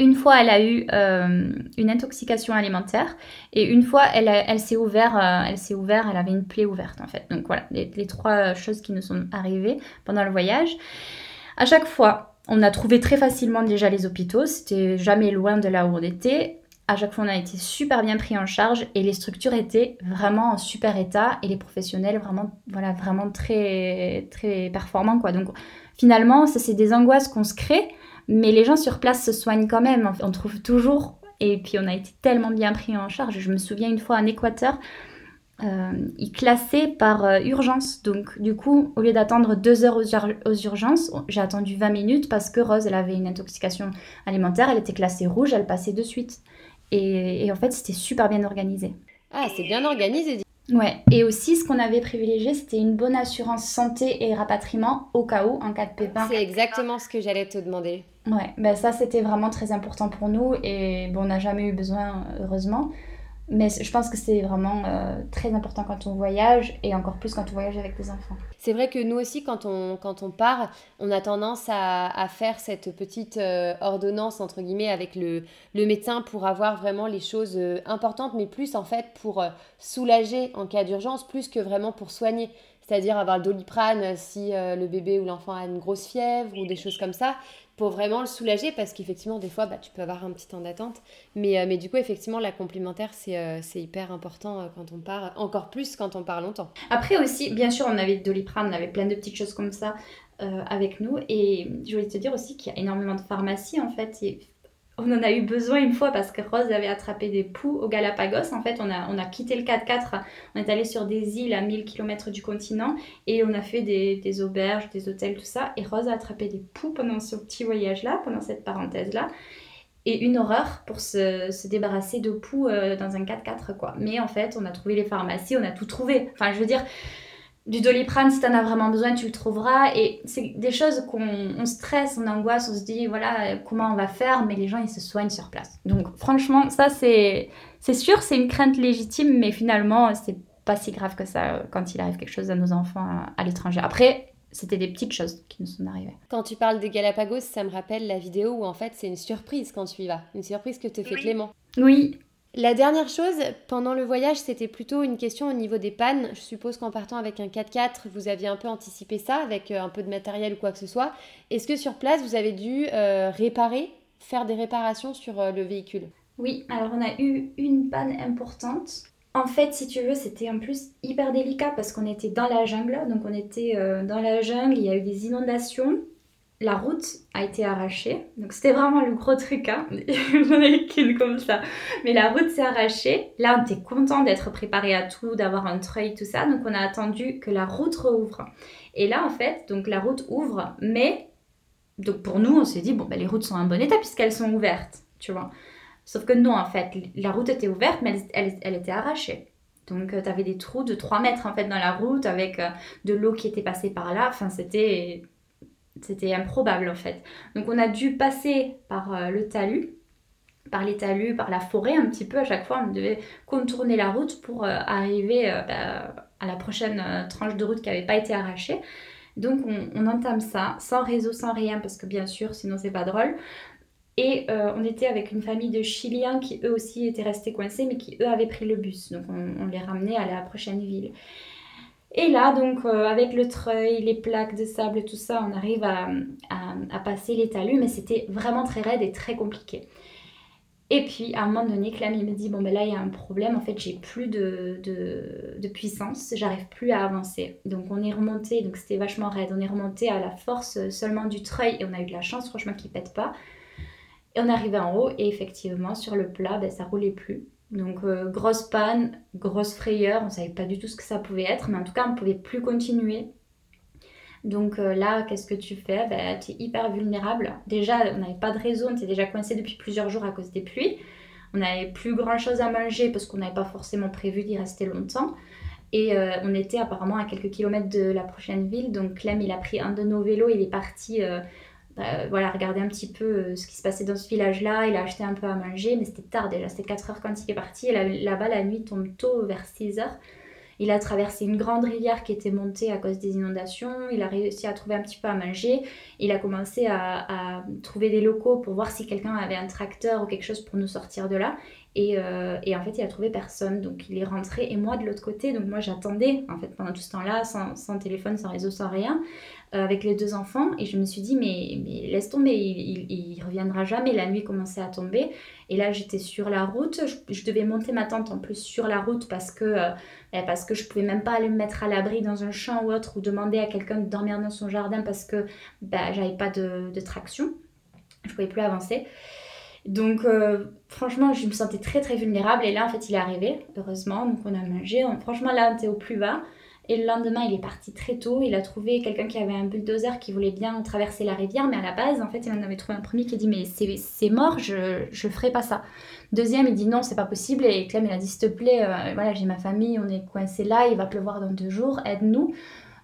Une fois, elle a eu euh, une intoxication alimentaire et une fois, elle, s'est ouverte, euh, elle s'est ouverte, elle avait une plaie ouverte en fait. Donc voilà, les, les, trois choses qui nous sont arrivées pendant le voyage. À chaque fois, on a trouvé très facilement déjà les hôpitaux. C'était jamais loin de là où on était à chaque fois on a été super bien pris en charge et les structures étaient vraiment en super état et les professionnels vraiment voilà vraiment très très performants quoi donc finalement ça c'est des angoisses qu'on se crée mais les gens sur place se soignent quand même on trouve toujours et puis on a été tellement bien pris en charge je me souviens une fois en Équateur euh, ils classaient par euh, urgence. Donc, du coup, au lieu d'attendre deux heures aux, aux urgences, j'ai attendu 20 minutes parce que Rose, elle avait une intoxication alimentaire, elle était classée rouge, elle passait de suite. Et, en fait, c'était super bien organisé. Ah, c'est bien organisé. Ouais, et aussi ce qu'on avait privilégié, c'était une bonne assurance santé et rapatriement au cas où, en cas de pépin. C'est exactement ce que j'allais te demander. Ouais, ben ça c'était vraiment très important pour nous et bon, on n'a jamais eu besoin, heureusement. Mais je pense que c'est vraiment euh, très important quand on voyage et encore plus quand on voyage avec des enfants. C'est vrai que nous aussi, quand on, quand on part, on a tendance à, faire cette petite euh, ordonnance, entre guillemets, avec le, le, médecin pour avoir vraiment les choses euh, importantes, mais plus en fait pour soulager en cas d'urgence, plus que vraiment pour soigner. C'est-à-dire avoir le doliprane si le bébé ou l'enfant a une grosse fièvre ou des choses comme ça pour vraiment le soulager parce qu'effectivement des fois bah, tu peux avoir un petit temps d'attente. Mais, euh, mais du coup effectivement la complémentaire c'est euh, hyper important euh, quand on part encore plus quand on part longtemps. Après aussi bien sûr on avait Doliprane on avait plein de petites choses comme ça avec nous. Et je voulais te dire aussi qu'il y a énormément de pharmacies en fait on en a eu besoin une fois parce que Rose avait attrapé des poux au Galapagos. En fait, on a, quitté le 4x4, on est allé sur des îles à 1000 km du continent et on a fait des, des, auberges, des hôtels, tout ça. Et Rose a attrapé des poux pendant ce petit voyage-là, pendant cette parenthèse-là. Et une horreur pour se, se débarrasser de poux euh, dans un 4x4, quoi. Mais en fait, on a trouvé les pharmacies, on a tout trouvé. Enfin, je veux dire, du doliprane, si tu en as vraiment besoin, tu le trouveras. Et c'est des choses qu'on stresse, on angoisse, on se dit, voilà, comment on va faire, mais les gens, ils se soignent sur place. Donc, franchement, ça, c'est sûr, c'est une crainte légitime, mais finalement, c'est pas si grave que ça quand il arrive quelque chose à nos enfants à, l'étranger. Après, c'était des petites choses qui nous sont arrivées. Quand tu parles des Galapagos, ça me rappelle la vidéo où en fait c'est une surprise quand tu y vas, une surprise que te fait Clément. Oui, la dernière chose, pendant le voyage, c'était plutôt une question au niveau des pannes. Je suppose qu'en partant avec un 4x4, vous aviez un peu anticipé ça, avec euh, un peu de matériel ou quoi que ce soit. Est-ce que sur place, vous avez dû euh, réparer, faire des réparations sur euh, le véhicule? Oui, alors on a eu une panne importante. En fait, si tu veux, c'était en plus hyper délicat parce qu'on était dans la jungle. Donc on était dans la jungle, il y a eu des inondations la route a été arrachée. Donc c'était vraiment le gros truc, hein. J'en ai qu'une comme ça. Mais la route s'est arrachée. Là, on était content d'être préparé à tout, d'avoir un treuil, tout ça. Donc on a attendu que la route rouvre. Et là, en fait, donc la route ouvre, mais donc pour nous, on s'est dit bon, ben, les routes sont en bon état puisqu'elles sont ouvertes, tu vois. Sauf que non, en fait, la route était ouverte, mais elle, était arrachée. Donc, euh, tu avais des trous de 3 mètres en fait dans la route avec euh, de l'eau qui était passée par là. Enfin, c'était c'était improbable en fait. Donc on a dû passer par euh, le talus, par les talus, par la forêt un petit peu à chaque fois. On devait contourner la route pour euh, arriver euh, bah, à la prochaine tranche de route qui n'avait pas été arrachée. Donc on, entame ça sans réseau, sans rien parce que bien sûr sinon c'est pas drôle. Et on était avec une famille de Chiliens qui eux aussi étaient restés coincés mais qui eux avaient pris le bus. Donc on, on les ramenait à la prochaine ville. Et là, donc, euh, avec le treuil, les plaques de sable, tout ça, on arrive à, passer les talus, mais c'était vraiment très raide et très compliqué. Et puis, à un moment donné, Clam, me dit, bon, ben là, il y a un problème, en fait, j'ai plus de, de, puissance, j'arrive plus à avancer. Donc, on est remonté, donc c'était vachement raide, on est remonté à la force seulement du treuil, et on a eu de la chance, franchement, qu'il pète pas. Et on arrivé en haut, et effectivement, sur le plat, ben, ça roulait plus. Donc euh, grosse panne, grosse frayeur, on ne savait pas du tout ce que ça pouvait être, mais en tout cas on ne pouvait plus continuer. Donc euh, là, qu'est-ce que tu fais? Ben, Tu es hyper vulnérable. Déjà, on n'avait pas de réseau, on était déjà coincé depuis plusieurs jours à cause des pluies. On n'avait plus grand-chose à manger parce qu'on n'avait pas forcément prévu d'y rester longtemps. Et euh, on était apparemment à quelques kilomètres de la prochaine ville. Donc Clem, il a pris un de nos vélos, il est parti euh, voilà, regarder un petit peu euh, ce qui se passait dans ce village-là. Il a acheté un peu à manger, mais c'était tard déjà, c'était 4 heures quand il est parti. Là-bas, la nuit tombe tôt, vers 6 heures. Il a traversé une grande rivière qui était montée à cause des inondations. Il a réussi à trouver un petit peu à manger. Il a commencé à, à trouver des locaux pour voir si quelqu'un avait un tracteur ou quelque chose pour nous sortir de là. Euh, et, en fait, il a trouvé personne. Donc, il est rentré. Et moi, de l'autre côté, donc moi, j'attendais, en fait, pendant tout ce temps-là, sans, téléphone, sans réseau, sans rien, euh, avec les deux enfants. Et je me suis dit, mais, laisse tomber, il, il, reviendra jamais. La nuit commençait à tomber. Et là, j'étais sur la route. Je, devais monter ma tente en plus sur la route parce que, euh, ben, parce que je pouvais même pas aller me mettre à l'abri dans un champ ou autre ou demander à quelqu'un de dormir dans son jardin parce que ben, j'avais pas de, de traction. Je pouvais plus avancer. Donc, euh, franchement, je me sentais très très vulnérable. Et là, en fait, il est arrivé, heureusement. Donc, on a mangé. franchement, là, on était au plus bas. Et le lendemain, il est parti très tôt. Il a trouvé quelqu'un qui avait un bulldozer qui voulait bien traverser la rivière. Mais à la base, en fait, il en avait trouvé un premier qui a dit Mais c'est mort, je ne ferai pas ça. Deuxième, il dit Non, c'est pas possible. Et Clem, il a dit S'il te plaît, euh, voilà, j'ai ma famille, on est coincé là, il va pleuvoir dans deux jours, aide-nous.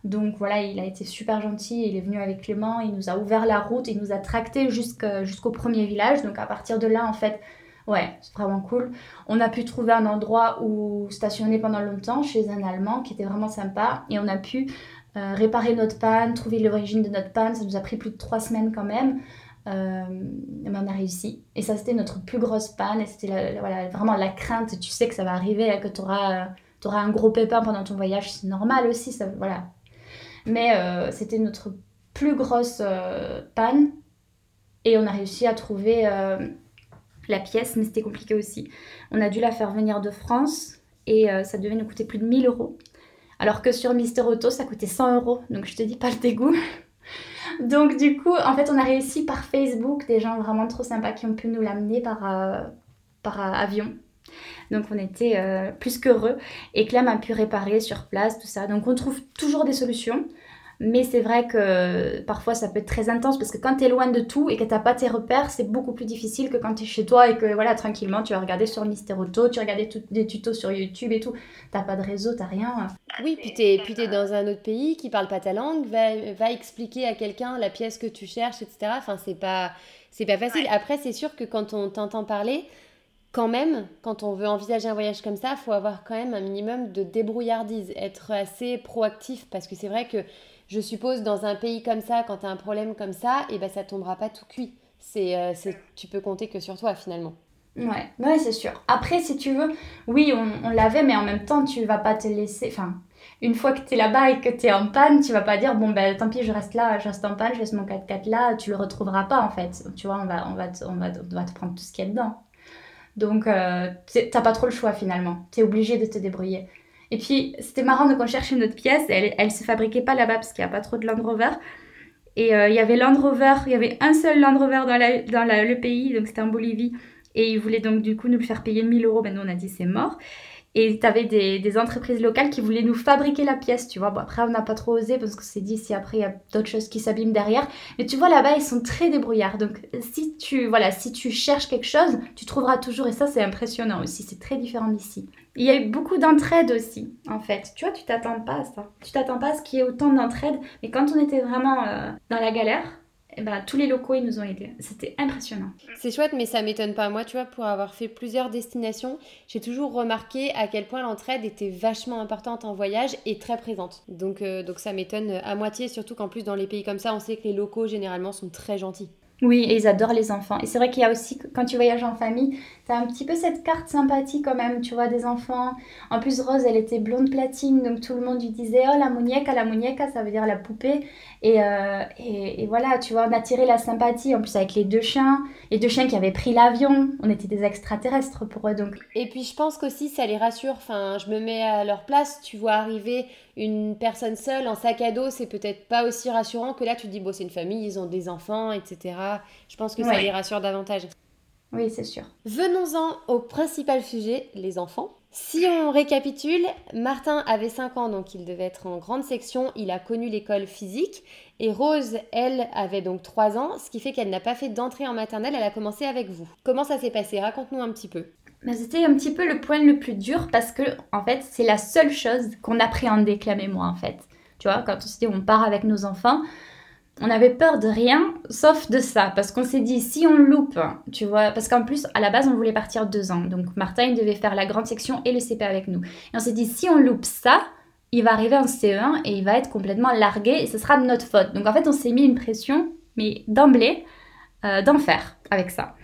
Donc voilà, il a été super gentil, il est venu avec Clément, il nous a ouvert la route, il nous a tracté jusqu'au premier village. Donc à partir de là, en fait, ouais, c'est vraiment cool. On a pu trouver un endroit où stationner pendant longtemps chez un Allemand qui était vraiment sympa. Et on a pu euh, réparer notre panne, trouver l'origine de notre panne. Ça nous a pris plus de trois semaines quand même. Euh, mais on a réussi. Et ça, c'était notre plus grosse panne. Et c'était voilà, vraiment la crainte. Tu sais que ça va arriver, que tu auras, un gros pépin pendant ton voyage. C'est normal aussi. Ça, voilà, mais euh, c'était notre plus grosse euh, panne. Et on a réussi à trouver euh, la pièce, mais c'était compliqué aussi. On a dû la faire venir de France et ça devait nous coûter plus de 1000 euros. Alors que sur Mister Auto, ça coûtait 100 euros. Donc je te dis pas le dégoût. Donc du coup, en fait, on a réussi par Facebook, des gens vraiment trop sympas qui ont pu nous l'amener par, par avion. Donc on était euh, plus qu'heureux. Et Clem a pu réparer sur place, tout ça. Donc on trouve toujours des solutions. Mais c'est vrai que parfois ça peut être très intense parce que quand tu es loin de tout et que tu n'as pas tes repères, c'est beaucoup plus difficile que quand tu es chez toi et que voilà, tranquillement tu vas regarder sur Mister Auto, tu vas regarder des tutos sur YouTube et tout. T'as pas de réseau, t'as rien. Oui, puis tu es, puis es dans un autre pays qui parle pas ta langue, va, va expliquer à quelqu'un la pièce que tu cherches, etc. Enfin, c'est pas, c'est pas facile. Après, c'est sûr que quand on t'entend parler, quand même, quand on veut envisager un voyage comme ça, il faut avoir quand même un minimum de débrouillardise, être assez proactif, parce que c'est vrai que je suppose dans un pays comme ça, quand tu as un problème comme ça, et eh ben ça tombera pas tout cuit. Euh, c'est, tu peux compter que sur toi finalement. Ouais, ouais c'est sûr. Après, si tu veux, oui, on, l'avait, mais en même temps, tu vas pas te laisser. Enfin, une fois que tu es là-bas et que tu es en panne, tu vas pas dire bon ben tant pis, je reste là, je reste en panne, je laisse mon 4x4 là, tu le retrouveras pas en fait. Tu vois, on va, on va, on va te prendre tout ce qu'il y a dedans. Donc, euh, t'as pas trop le choix finalement. T'es obligé de te débrouiller. Et puis, c'était marrant, donc on cherchait notre pièce. Elle, elle se fabriquait pas là-bas parce qu'il n'y a pas trop de Land Rover. Et euh, il y avait Land Rover, il y avait un seul Land Rover dans, le pays, donc c'était en Bolivie. Et ils voulaient donc du coup nous le faire payer 1000 euros. Ben nous, on a dit c'est mort. Et tu avais des, entreprises locales qui voulaient nous fabriquer la pièce, tu vois. Bon, après, on n'a pas trop osé parce que c'est dit si après il y a d'autres choses qui s'abîment derrière. Mais tu vois, là-bas, ils sont très débrouillards. Donc, si tu, voilà, si tu cherches quelque chose, tu trouveras toujours. Et ça, c'est impressionnant aussi. C'est très différent d'ici. Il y a eu beaucoup d'entraide aussi, en fait. Tu vois, tu t'attends pas à ça. Tu t'attends pas à ce qu'il y ait autant d'entraide. Mais quand on était vraiment euh, dans la galère, eh ben, tous les locaux, ils nous ont aidés. C'était impressionnant. C'est chouette, mais ça m'étonne pas. Moi, tu vois, pour avoir fait plusieurs destinations, j'ai toujours remarqué à quel point l'entraide était vachement importante en voyage et très présente. Donc, euh, donc ça m'étonne à moitié, surtout qu'en plus, dans les pays comme ça, on sait que les locaux, généralement, sont très gentils. Oui, et ils adorent les enfants. Et c'est vrai qu'il y a aussi, quand tu voyages en famille, tu as un petit peu cette carte sympathie quand même, tu vois, des enfants. En plus, Rose, elle était blonde platine, donc tout le monde lui disait, oh la muñeca, la muñeca, ça veut dire la poupée. Et, euh, et, voilà, tu vois, on a tiré la sympathie, en plus avec les deux chiens, les deux chiens qui avaient pris l'avion, on était des extraterrestres pour eux, donc. Et puis je pense qu'aussi, ça les rassure, enfin, je me mets à leur place, tu vois arriver une personne seule en sac à dos, c'est peut-être pas aussi rassurant que là, tu te dis, bon, c'est une famille, ils ont des enfants, etc. Je pense que ça les rassure davantage. Oui, c'est sûr. Venons-en au principal sujet, les enfants. Si on récapitule, Martin avait 5 ans, donc il devait être en grande section, il a connu l'école physique, et Rose, elle, avait donc 3 ans, ce qui fait qu'elle n'a pas fait d'entrée en maternelle, elle a commencé avec vous. Comment ça s'est passé? Raconte-nous un petit peu. Mais c'était un petit peu le point le plus dur parce que, en fait, c'est la seule chose qu'on appréhendait, Clem et moi, en fait. Tu vois, quand on s'est dit on part avec nos enfants, on avait peur de rien sauf de ça parce qu'on s'est dit si on loupe, tu vois, parce qu'en plus à la base on voulait partir deux ans, donc Martin devait faire la grande section et le CP avec nous. Et on s'est dit si on loupe ça, il va arriver en CE1 et il va être complètement largué et ce sera de notre faute. Donc en fait on s'est mis une pression, mais d'emblée, euh, d'enfer avec ça.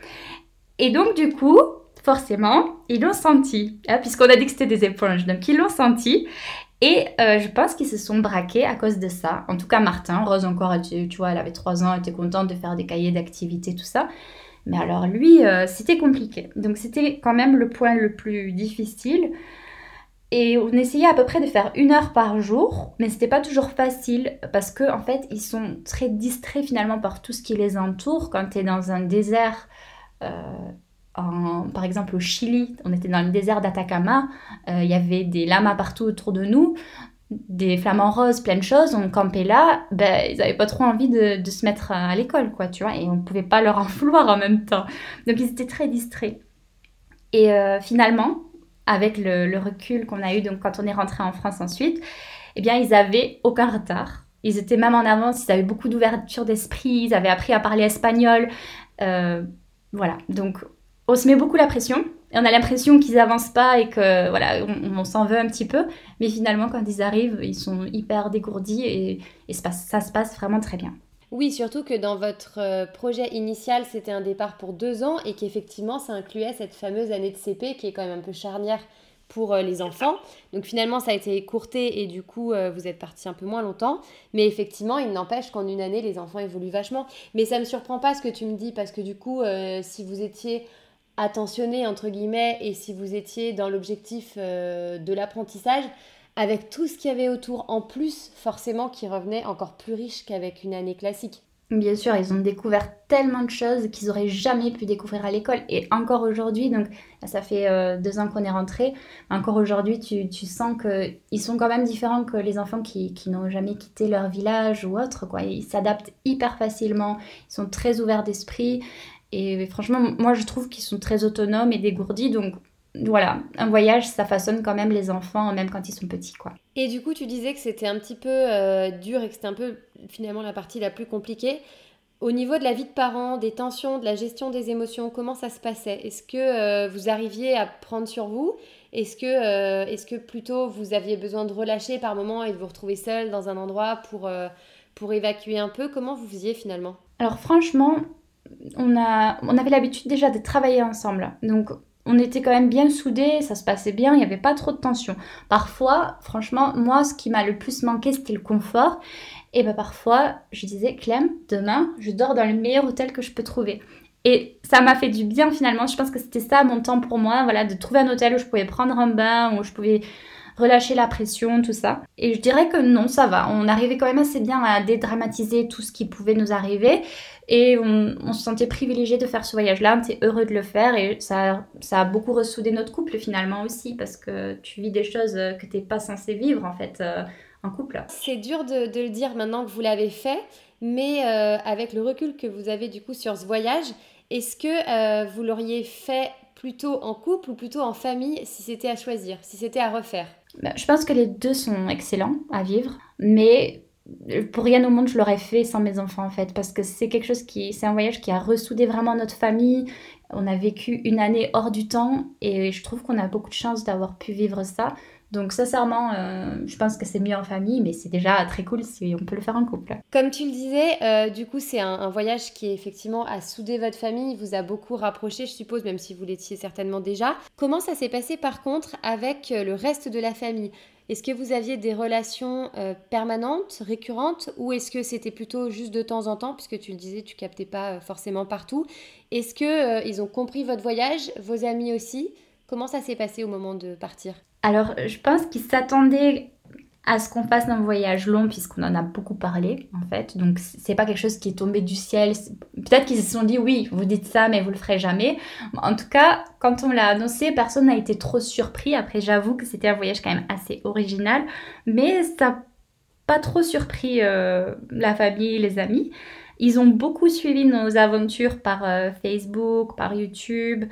Et donc du coup, forcément, ils l'ont senti, hein, puisqu'on a dit que c'était des éponges, donc ils l'ont senti. Et euh, je pense qu'ils se sont braqués à cause de ça. En tout cas, Martin, Rose encore, tu, vois, elle avait 3 ans, elle était contente de faire des cahiers d'activité, tout ça. Mais alors lui, euh, c'était compliqué. Donc c'était quand même le point le plus difficile. Et on essayait à peu près de faire une heure par jour, mais c'était pas toujours facile parce que en fait ils sont très distraits finalement par tout ce qui les entoure. Quand tu es dans un désert euh, par exemple au Chili, on était dans le désert d'Atacama, euh, il y avait des lamas partout autour de nous. des flamants roses, plein de choses, on campait là, ben, ils n'avaient pas trop envie de, se mettre à, l'école, quoi, tu vois, et on ne pouvait pas leur en vouloir en même temps. Donc ils étaient très distraits. Et euh, finalement, avec le, le recul qu'on a eu, donc quand on est rentré en France ensuite, eh bien, ils avaient aucun retard. Ils étaient même en avance, ils avaient beaucoup d'ouverture d'esprit, ils avaient appris à parler espagnol. Euh, voilà, donc on se met beaucoup la pression et on a l'impression qu'ils avancent pas et que voilà, on, s'en veut un petit peu. Mais finalement, quand ils arrivent, ils sont hyper dégourdis et, ça se passe vraiment très bien. Oui, surtout que dans votre euh, projet initial, c'était un départ pour deux ans et qu'effectivement, ça incluait cette fameuse année de CP qui est quand même un peu charnière pour euh, les enfants. Donc finalement, ça a été courté et du coup, euh, vous êtes parti un peu moins longtemps. Mais effectivement, il n'empêche qu'en une année, les enfants évoluent vachement. Mais ça ne me surprend pas ce que tu me dis parce que du coup, si vous étiez attentionné entre guillemets et si vous étiez dans l'objectif euh, de l'apprentissage avec tout ce qu'il y avait autour en plus forcément qui revenait encore plus riche qu'avec une année classique. Bien sûr, ils ont découvert tellement de choses qu'ils auraient jamais pu découvrir à l'école. Et encore aujourd'hui, donc ça fait euh, deux ans qu'on est rentré, encore aujourd'hui, tu, tu sens qu'ils sont quand même différents que les enfants qui, qui n'ont jamais quitté leur village ou autre. Quoi. Ils s'adaptent hyper facilement, ils sont très ouverts d'esprit. Et franchement, moi, je trouve qu'ils sont très autonomes et dégourdis. Donc, voilà, un voyage, ça façonne quand même les enfants, même quand ils sont petits, quoi. Et du coup, tu disais que c'était un petit peu euh, dur et que c'était un peu, finalement, la partie la plus compliquée. Au niveau de la vie de parents, des tensions, de la gestion des émotions, comment ça se passait? Est-ce que euh, vous arriviez à prendre sur vous? Est-ce que, euh, que plutôt vous aviez besoin de relâcher par moment et de vous retrouver seul dans un endroit pour, pour évacuer un peu? Comment vous faisiez finalement? Alors franchement, on, a, on avait l'habitude déjà de travailler ensemble. Donc on était quand même bien soudés, ça se passait bien, il n'y avait pas trop de tension. Parfois, franchement, moi, ce qui m'a le plus manqué, c'était le confort. Et ben parfois, je disais, Clem, demain, je dors dans le meilleur hôtel que je peux trouver. Et ça m'a fait du bien finalement. Je pense que c'était ça mon temps pour moi, voilà, de trouver un hôtel où je pouvais prendre un bain, où je pouvais relâcher la pression, tout ça. Et je dirais que non, ça va. On arrivait quand même assez bien à dédramatiser tout ce qui pouvait nous arriver. Et on, se sentait privilégié de faire ce voyage-là, on était heureux de le faire et ça, ça a beaucoup ressoudé notre couple finalement aussi parce que tu vis des choses que tu n'es pas censé vivre en fait euh, en couple. C'est dur de, le dire maintenant que vous l'avez fait, mais euh, avec le recul que vous avez du coup sur ce voyage, est-ce que euh, vous l'auriez fait plutôt en couple ou plutôt en famille si c'était à choisir, si c'était à refaire? Bah, Je pense que les deux sont excellents à vivre, mais pour rien au monde je l'aurais fait sans mes enfants en fait parce que c'est quelque chose qui c'est un voyage qui a ressoudé vraiment notre famille on a vécu une année hors du temps et je trouve qu'on a beaucoup de chance d'avoir pu vivre ça donc sincèrement, euh, je pense que c'est mieux en famille, mais c'est déjà très cool si on peut le faire en couple. Comme tu le disais, euh, du coup c'est un, voyage qui effectivement a soudé votre famille, vous a beaucoup rapproché, je suppose, même si vous l'étiez certainement déjà. Comment ça s'est passé par contre avec euh, le reste de la famille? Est-ce que vous aviez des relations permanentes, récurrentes, ou est-ce que c'était plutôt juste de temps en temps, puisque tu le disais, tu captais pas forcément partout? Est-ce que ils ont compris votre voyage, vos amis aussi? Comment ça s'est passé au moment de partir? Alors, je pense qu'ils s'attendaient à ce qu'on fasse un voyage long puisqu'on en a beaucoup parlé en fait. Donc c'est pas quelque chose qui est tombé du ciel. Peut-être qu'ils se sont dit oui, vous dites ça mais vous le ferez jamais. En tout cas, quand on l'a annoncé, personne n'a été trop surpris. Après j'avoue que c'était un voyage quand même assez original, mais ça n'a pas trop surpris euh, la famille, les amis. Ils ont beaucoup suivi nos aventures par euh, Facebook, par YouTube.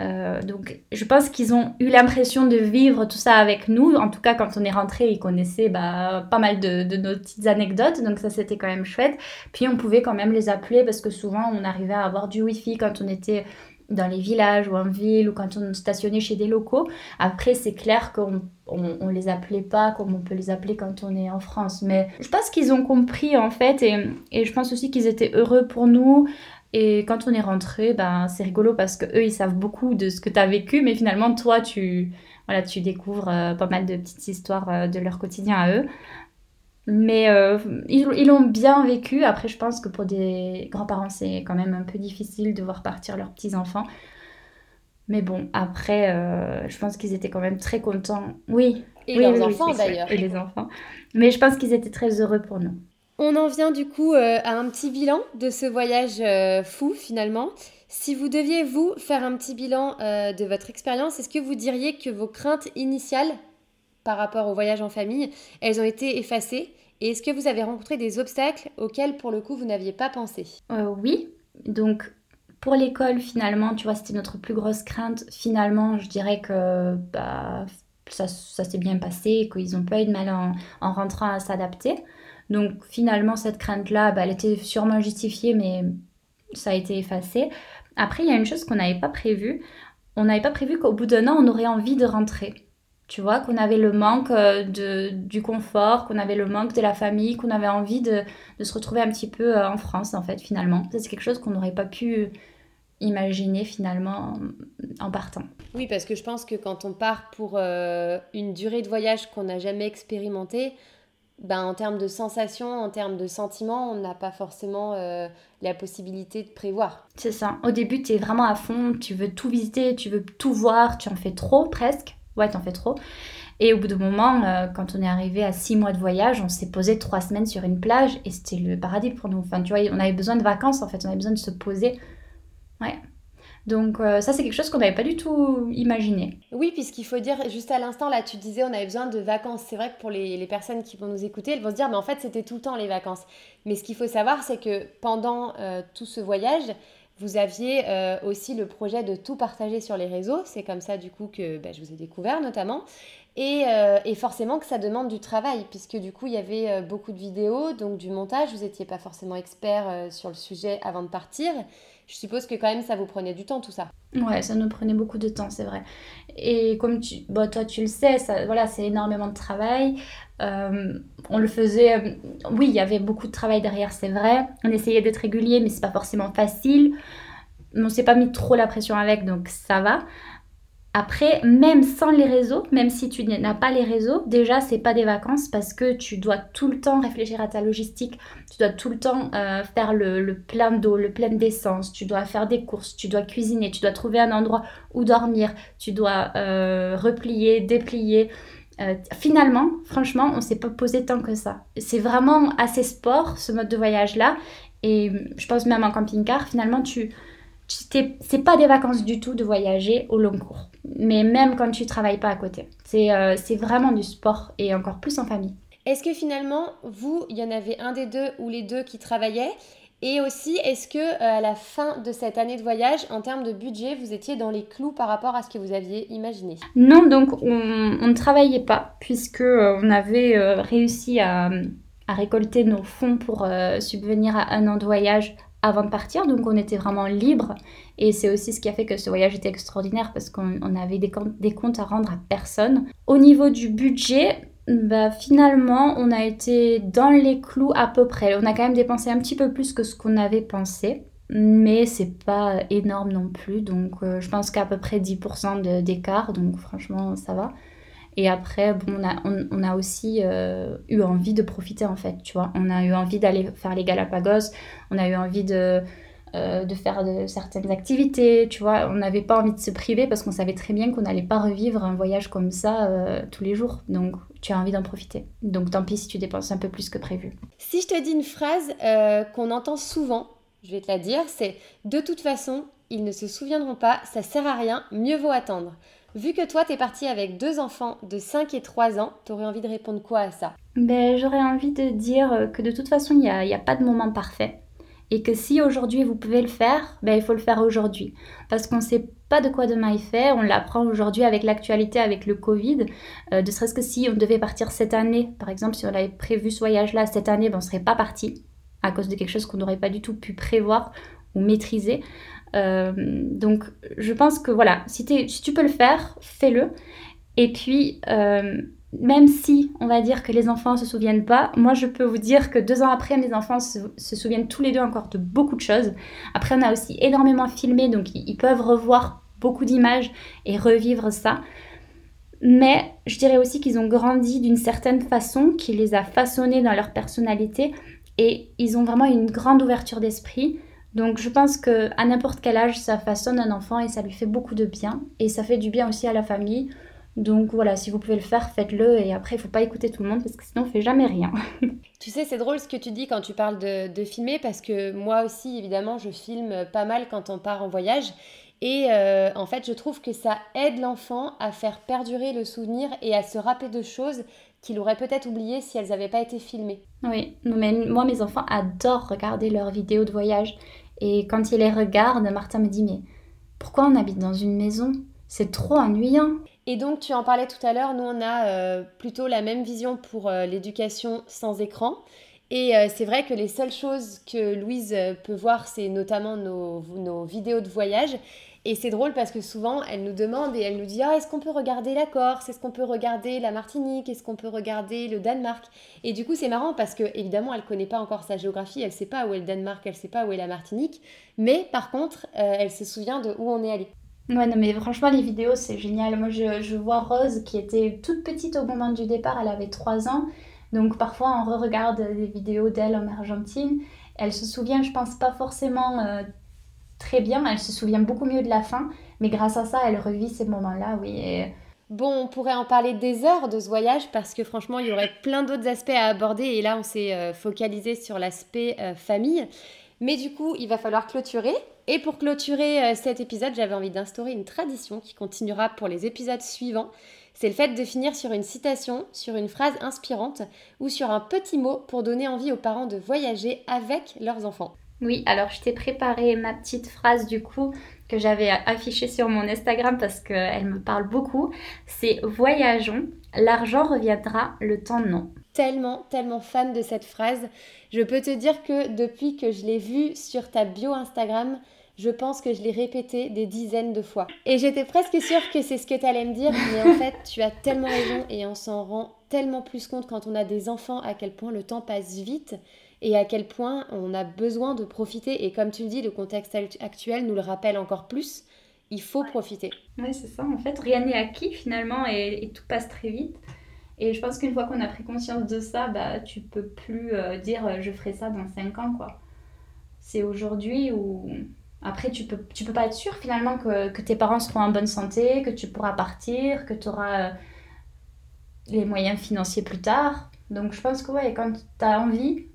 Euh, donc je pense qu'ils ont eu l'impression de vivre tout ça avec nous. En tout cas, quand on est rentré, ils connaissaient bah, pas mal de, de, nos petites anecdotes. Donc ça, c'était quand même chouette. Puis on pouvait quand même les appeler parce que souvent, on arrivait à avoir du Wi-Fi quand on était dans les villages ou en ville ou quand on stationnait chez des locaux. Après, c'est clair qu'on on, les appelait pas comme on peut les appeler quand on est en France. Mais je pense qu'ils ont compris en fait et, et je pense aussi qu'ils étaient heureux pour nous. Et quand on est rentré, ben, c'est rigolo parce que eux ils savent beaucoup de ce que tu as vécu, mais finalement, toi, tu, voilà, tu découvres euh, pas mal de petites histoires euh, de leur quotidien à eux. Mais euh, ils l'ont bien vécu. Après, je pense que pour des grands-parents, c'est quand même un peu difficile de voir partir leurs petits-enfants. Mais bon, après, euh, je pense qu'ils étaient quand même très contents. Oui. Et leurs enfants d'ailleurs. Et les enfants. Mais je pense qu'ils étaient très heureux pour nous. On en vient du coup euh, à un petit bilan de ce voyage fou finalement. Si vous deviez, vous, faire un petit bilan de votre expérience, est-ce que vous diriez que vos craintes initiales par rapport au voyage en famille, elles ont été effacées. Et est-ce que vous avez rencontré des obstacles auxquels, pour le coup, vous n'aviez pas pensé? Euh, Oui. Donc, pour l'école, finalement, tu vois, c'était notre plus grosse crainte. Finalement, je dirais que bah, ça, s'est bien passé, qu'ils n'ont pas eu de mal en, rentrant à s'adapter. Donc, finalement, cette crainte-là, bah, elle était sûrement justifiée, mais ça a été effacé. Après, il y a une chose qu'on n'avait pas prévue. On n'avait pas prévu qu'au bout d'un an, on aurait envie de rentrer. Tu vois, qu'on avait le manque euh, de, du confort, qu'on avait le manque de la famille, qu'on avait envie de, se retrouver un petit peu euh, en France, en fait, finalement. Ça, c'est quelque chose qu'on n'aurait pas pu imaginer, finalement, en partant. Oui, parce que je pense que quand on part pour euh, une durée de voyage qu'on n'a jamais expérimentée, ben, en termes de sensations, en termes de sentiments, on n'a pas forcément la possibilité de prévoir. C'est ça. Au début, tu es vraiment à fond, tu veux tout visiter, tu veux tout voir, tu en fais trop presque ouais, t'en fais trop. Et au bout d'un moment, euh, quand on est arrivé à six mois de voyage, on s'est posé trois semaines sur une plage et c'était le paradis pour nous. Enfin, tu vois, on avait besoin de vacances en fait, on avait besoin de se poser. Ouais. Donc euh, ça, c'est quelque chose qu'on n'avait pas du tout imaginé. Oui, puisqu'il faut dire, juste à l'instant, là, tu disais, on avait besoin de vacances. C'est vrai que pour les, personnes qui vont nous écouter, elles vont se dire, mais en fait, c'était tout le temps les vacances. Mais ce qu'il faut savoir, c'est que pendant euh, tout ce voyage, vous aviez euh, aussi le projet de tout partager sur les réseaux. C'est comme ça du coup que bah, je vous ai découvert notamment. Euh, et, forcément que ça demande du travail, puisque du coup il y avait euh, beaucoup de vidéos, donc du montage. Vous n'étiez pas forcément expert sur le sujet avant de partir. Je suppose que quand même ça vous prenait du temps tout ça. Ouais, ça nous prenait beaucoup de temps, c'est vrai. Et comme bon, toi tu le sais, voilà, c'est énormément de travail. Euh, on le faisait, euh, oui, il y avait beaucoup de travail derrière, c'est vrai. On essayait d'être régulier, mais c'est pas forcément facile. On s'est pas mis trop la pression avec, donc ça va. Après, même sans les réseaux, même si tu n'as pas les réseaux, déjà c'est pas des vacances parce que tu dois tout le temps réfléchir à ta logistique, tu dois tout le temps euh, faire le, plein d'eau, le plein d'essence, tu dois faire des courses, tu dois cuisiner, tu dois trouver un endroit où dormir, tu dois replier, déplier. Euh, finalement, franchement, on s'est pas posé tant que ça. C'est vraiment assez sport, ce mode de voyage-là. Et je pense même en camping-car, finalement, tu, c'est pas des vacances du tout de voyager au long cours. Mais même quand tu travailles pas à côté. C'est euh, vraiment du sport et encore plus en famille. Est-ce que finalement, vous, il y en avait un des deux ou les deux qui travaillaient et aussi, est-ce que euh, à la fin de cette année de voyage, en termes de budget, vous étiez dans les clous par rapport à ce que vous aviez imaginé? Non, donc on, ne travaillait pas puisque euh, on avait euh, réussi à, récolter nos fonds pour subvenir à un an de voyage avant de partir, donc on était vraiment libre. Et c'est aussi ce qui a fait que ce voyage était extraordinaire parce qu'on avait des des comptes à rendre à personne. Au niveau du budget, bah, finalement, on a été dans les clous à peu près. On a quand même dépensé un petit peu plus que ce qu'on avait pensé, mais c'est pas énorme non plus. Donc, euh, je pense qu'à peu près 10% d'écart, donc franchement, ça va. Et après, bon, on a, on, a aussi euh, eu envie de profiter en fait, tu vois. On a eu envie d'aller faire les Galapagos, on a eu envie de, euh, de faire de, certaines activités, tu vois. On n'avait pas envie de se priver parce qu'on savait très bien qu'on n'allait pas revivre un voyage comme ça tous les jours. Donc, tu as envie d'en profiter. Donc tant pis si tu dépenses un peu plus que prévu. Si je te dis une phrase euh, qu'on entend souvent, je vais te la dire, c'est de toute façon, ils ne se souviendront pas, ça sert à rien, mieux vaut attendre. Vu que toi, tu es partie avec deux enfants de 5 et 3 ans, tu aurais envie de répondre quoi à ça? Ben, J'aurais envie de dire que de toute façon, il n'y a, a, pas de moment parfait et que si aujourd'hui vous pouvez le faire, ben, il faut le faire aujourd'hui. Parce qu'on ne sait pas de quoi demain est fait, on l'apprend aujourd'hui avec l'actualité, avec le Covid. Euh, de serait-ce que si on devait partir cette année, par exemple, si on avait prévu ce voyage-là cette année, ben, on ne serait pas parti à cause de quelque chose qu'on n'aurait pas du tout pu prévoir ou maîtriser. Euh, donc je pense que voilà, si, tu peux le faire, fais-le. Et puis, euh, même si on va dire que les enfants ne se souviennent pas, moi je peux vous dire que deux ans après, mes enfants se, souviennent tous les deux encore de beaucoup de choses. Après, on a aussi énormément filmé, donc ils, peuvent revoir beaucoup d'images et revivre ça. Mais je dirais aussi qu'ils ont grandi d'une certaine façon qui les a façonnés dans leur personnalité et ils ont vraiment une grande ouverture d'esprit. Donc je pense que à n'importe quel âge, ça façonne un enfant et ça lui fait beaucoup de bien et ça fait du bien aussi à la famille. Donc voilà, si vous pouvez le faire, faites-le et après il faut pas écouter tout le monde parce que sinon on fait jamais rien. tu sais, c'est drôle ce que tu dis quand tu parles de, filmer parce que moi aussi évidemment je filme pas mal quand on part en voyage et euh, en fait je trouve que ça aide l'enfant à faire perdurer le souvenir et à se rappeler de choses qu'il aurait peut-être oubliées si elles n'avaient pas été filmées. Oui, mais moi mes enfants adorent regarder leurs vidéos de voyage et quand ils les regardent, Martin me dit mais pourquoi on habite dans une maison? C'est trop ennuyant. Et donc, tu en parlais tout à l'heure, nous, on a euh, plutôt la même vision pour euh, l'éducation sans écran. Et euh, c'est vrai que les seules choses que Louise peut voir, c'est notamment nos, vidéos de voyage. Et c'est drôle parce que souvent, elle nous demande et elle nous dit Ah, est-ce qu'on peut regarder la Corse? Est-ce qu'on peut regarder la Martinique? Est-ce qu'on peut regarder le Danemark Et du coup, c'est marrant parce que, évidemment, elle ne connaît pas encore sa géographie, elle ne sait pas où est le Danemark, elle ne sait pas où est la Martinique. Mais par contre, elle se souvient de où on est allé. Ouais, non, mais franchement, les vidéos, c'est génial. Moi, je, je, vois Rose qui était toute petite au moment du départ, elle avait 3 ans. Donc, parfois, on re-regarde des vidéos d'elle en Argentine. Elle se souvient, je pense, pas forcément euh, très bien. Elle se souvient beaucoup mieux de la fin. Mais grâce à ça, elle revit ces moments-là, oui. Bon, on pourrait en parler des heures de ce voyage parce que franchement, il y aurait plein d'autres aspects à aborder. Et là, on s'est euh, focalisé sur l'aspect euh, famille. Mais du coup, il va falloir clôturer. Et pour clôturer euh, cet épisode, j'avais envie d'instaurer une tradition qui continuera pour les épisodes suivants. C'est le fait de finir sur une citation, sur une phrase inspirante ou sur un petit mot pour donner envie aux parents de voyager avec leurs enfants. Oui, alors je t'ai préparé ma petite phrase du coup que j'avais affichée sur mon Instagram parce qu'elle me parle beaucoup. C'est voyageons, l'argent reviendra, le temps non tellement, tellement fan de cette phrase. Je peux te dire que depuis que je l'ai vue sur ta bio Instagram, je pense que je l'ai répétée des dizaines de fois. Et j'étais presque sûre que c'est ce que tu allais me dire, mais en fait, tu as tellement raison et on s'en rend tellement plus compte quand on a des enfants à quel point le temps passe vite et à quel point on a besoin de profiter. Et comme tu le dis, le contexte actuel nous le rappelle encore plus. Il faut profiter. Oui, c'est ça. En fait, rien n'est acquis finalement et tout passe très vite. Et je pense qu'une fois qu'on a pris conscience de ça, bah, tu peux plus euh, dire euh, je ferai ça dans 5 ans. quoi. C'est aujourd'hui où. Après, tu peux, tu peux pas être sûr finalement que, que, tes parents seront en bonne santé, que tu pourras partir, que tu auras euh, les moyens financiers plus tard. Donc je pense que ouais, quand tu as envie,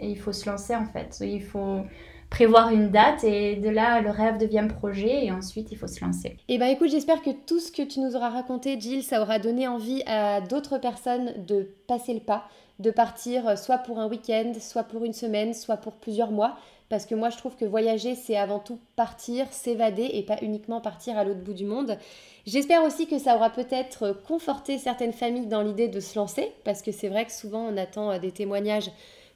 il faut se lancer en fait. Il faut prévoir une date et de là le rêve devient projet et ensuite il faut se lancer. Et eh ben écoute, j'espère que tout ce que tu nous auras raconté, Jill, ça aura donné envie à d'autres personnes de passer le pas, de partir soit pour un week-end, soit pour une semaine, soit pour plusieurs mois. Parce que moi, je trouve que voyager, c'est avant tout partir, s'évader et pas uniquement partir à l'autre bout du monde. J'espère aussi que ça aura peut-être conforté certaines familles dans l'idée de se lancer, parce que c'est vrai que souvent on attend euh, des témoignages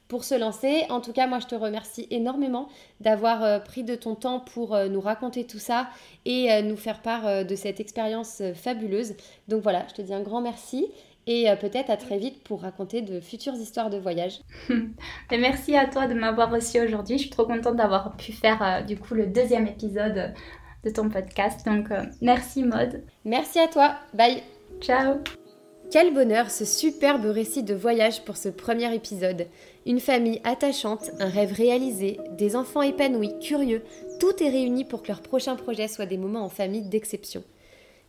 pour se lancer. En tout cas, moi, je te remercie énormément d'avoir euh, pris de ton temps pour euh, nous raconter tout ça et nous faire part de cette expérience fabuleuse. Donc voilà, je te dis un grand merci et peut-être à très vite pour raconter de futures histoires de voyage. et merci à toi de m'avoir reçu aujourd'hui. Je suis trop contente d'avoir pu faire du coup le deuxième épisode de ton podcast. Donc merci Maude. Merci à toi. Bye. Ciao. Quel bonheur ce superbe récit de voyage pour ce premier épisode. Une famille attachante, un rêve réalisé, des enfants épanouis, curieux, tout est réuni pour que leur prochain projet soit des moments en famille d'exception.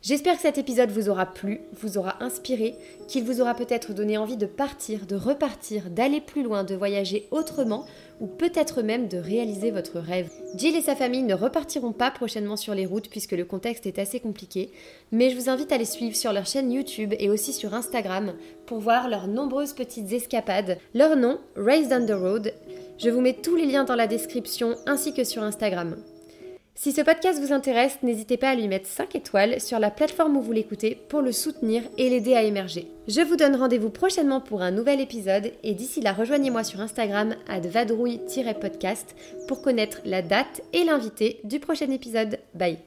J'espère que cet épisode vous aura plu, vous aura inspiré, qu'il vous aura peut-être donné envie de partir, de repartir, d'aller plus loin, de voyager autrement ou peut-être même de réaliser votre rêve. Jill et sa famille ne repartiront pas prochainement sur les routes puisque le contexte est assez compliqué, mais je vous invite à les suivre sur leur chaîne YouTube et aussi sur Instagram pour voir leurs nombreuses petites escapades. Leur nom, Raised on the Road. Je vous mets tous les liens dans la description ainsi que sur Instagram. Si ce podcast vous intéresse, n'hésitez pas à lui mettre 5 étoiles sur la plateforme où vous l'écoutez pour le soutenir et l'aider à émerger. Je vous donne rendez-vous prochainement pour un nouvel épisode et d'ici là rejoignez-moi sur Instagram à vadrouille-podcast pour connaître la date et l'invité du prochain épisode. Bye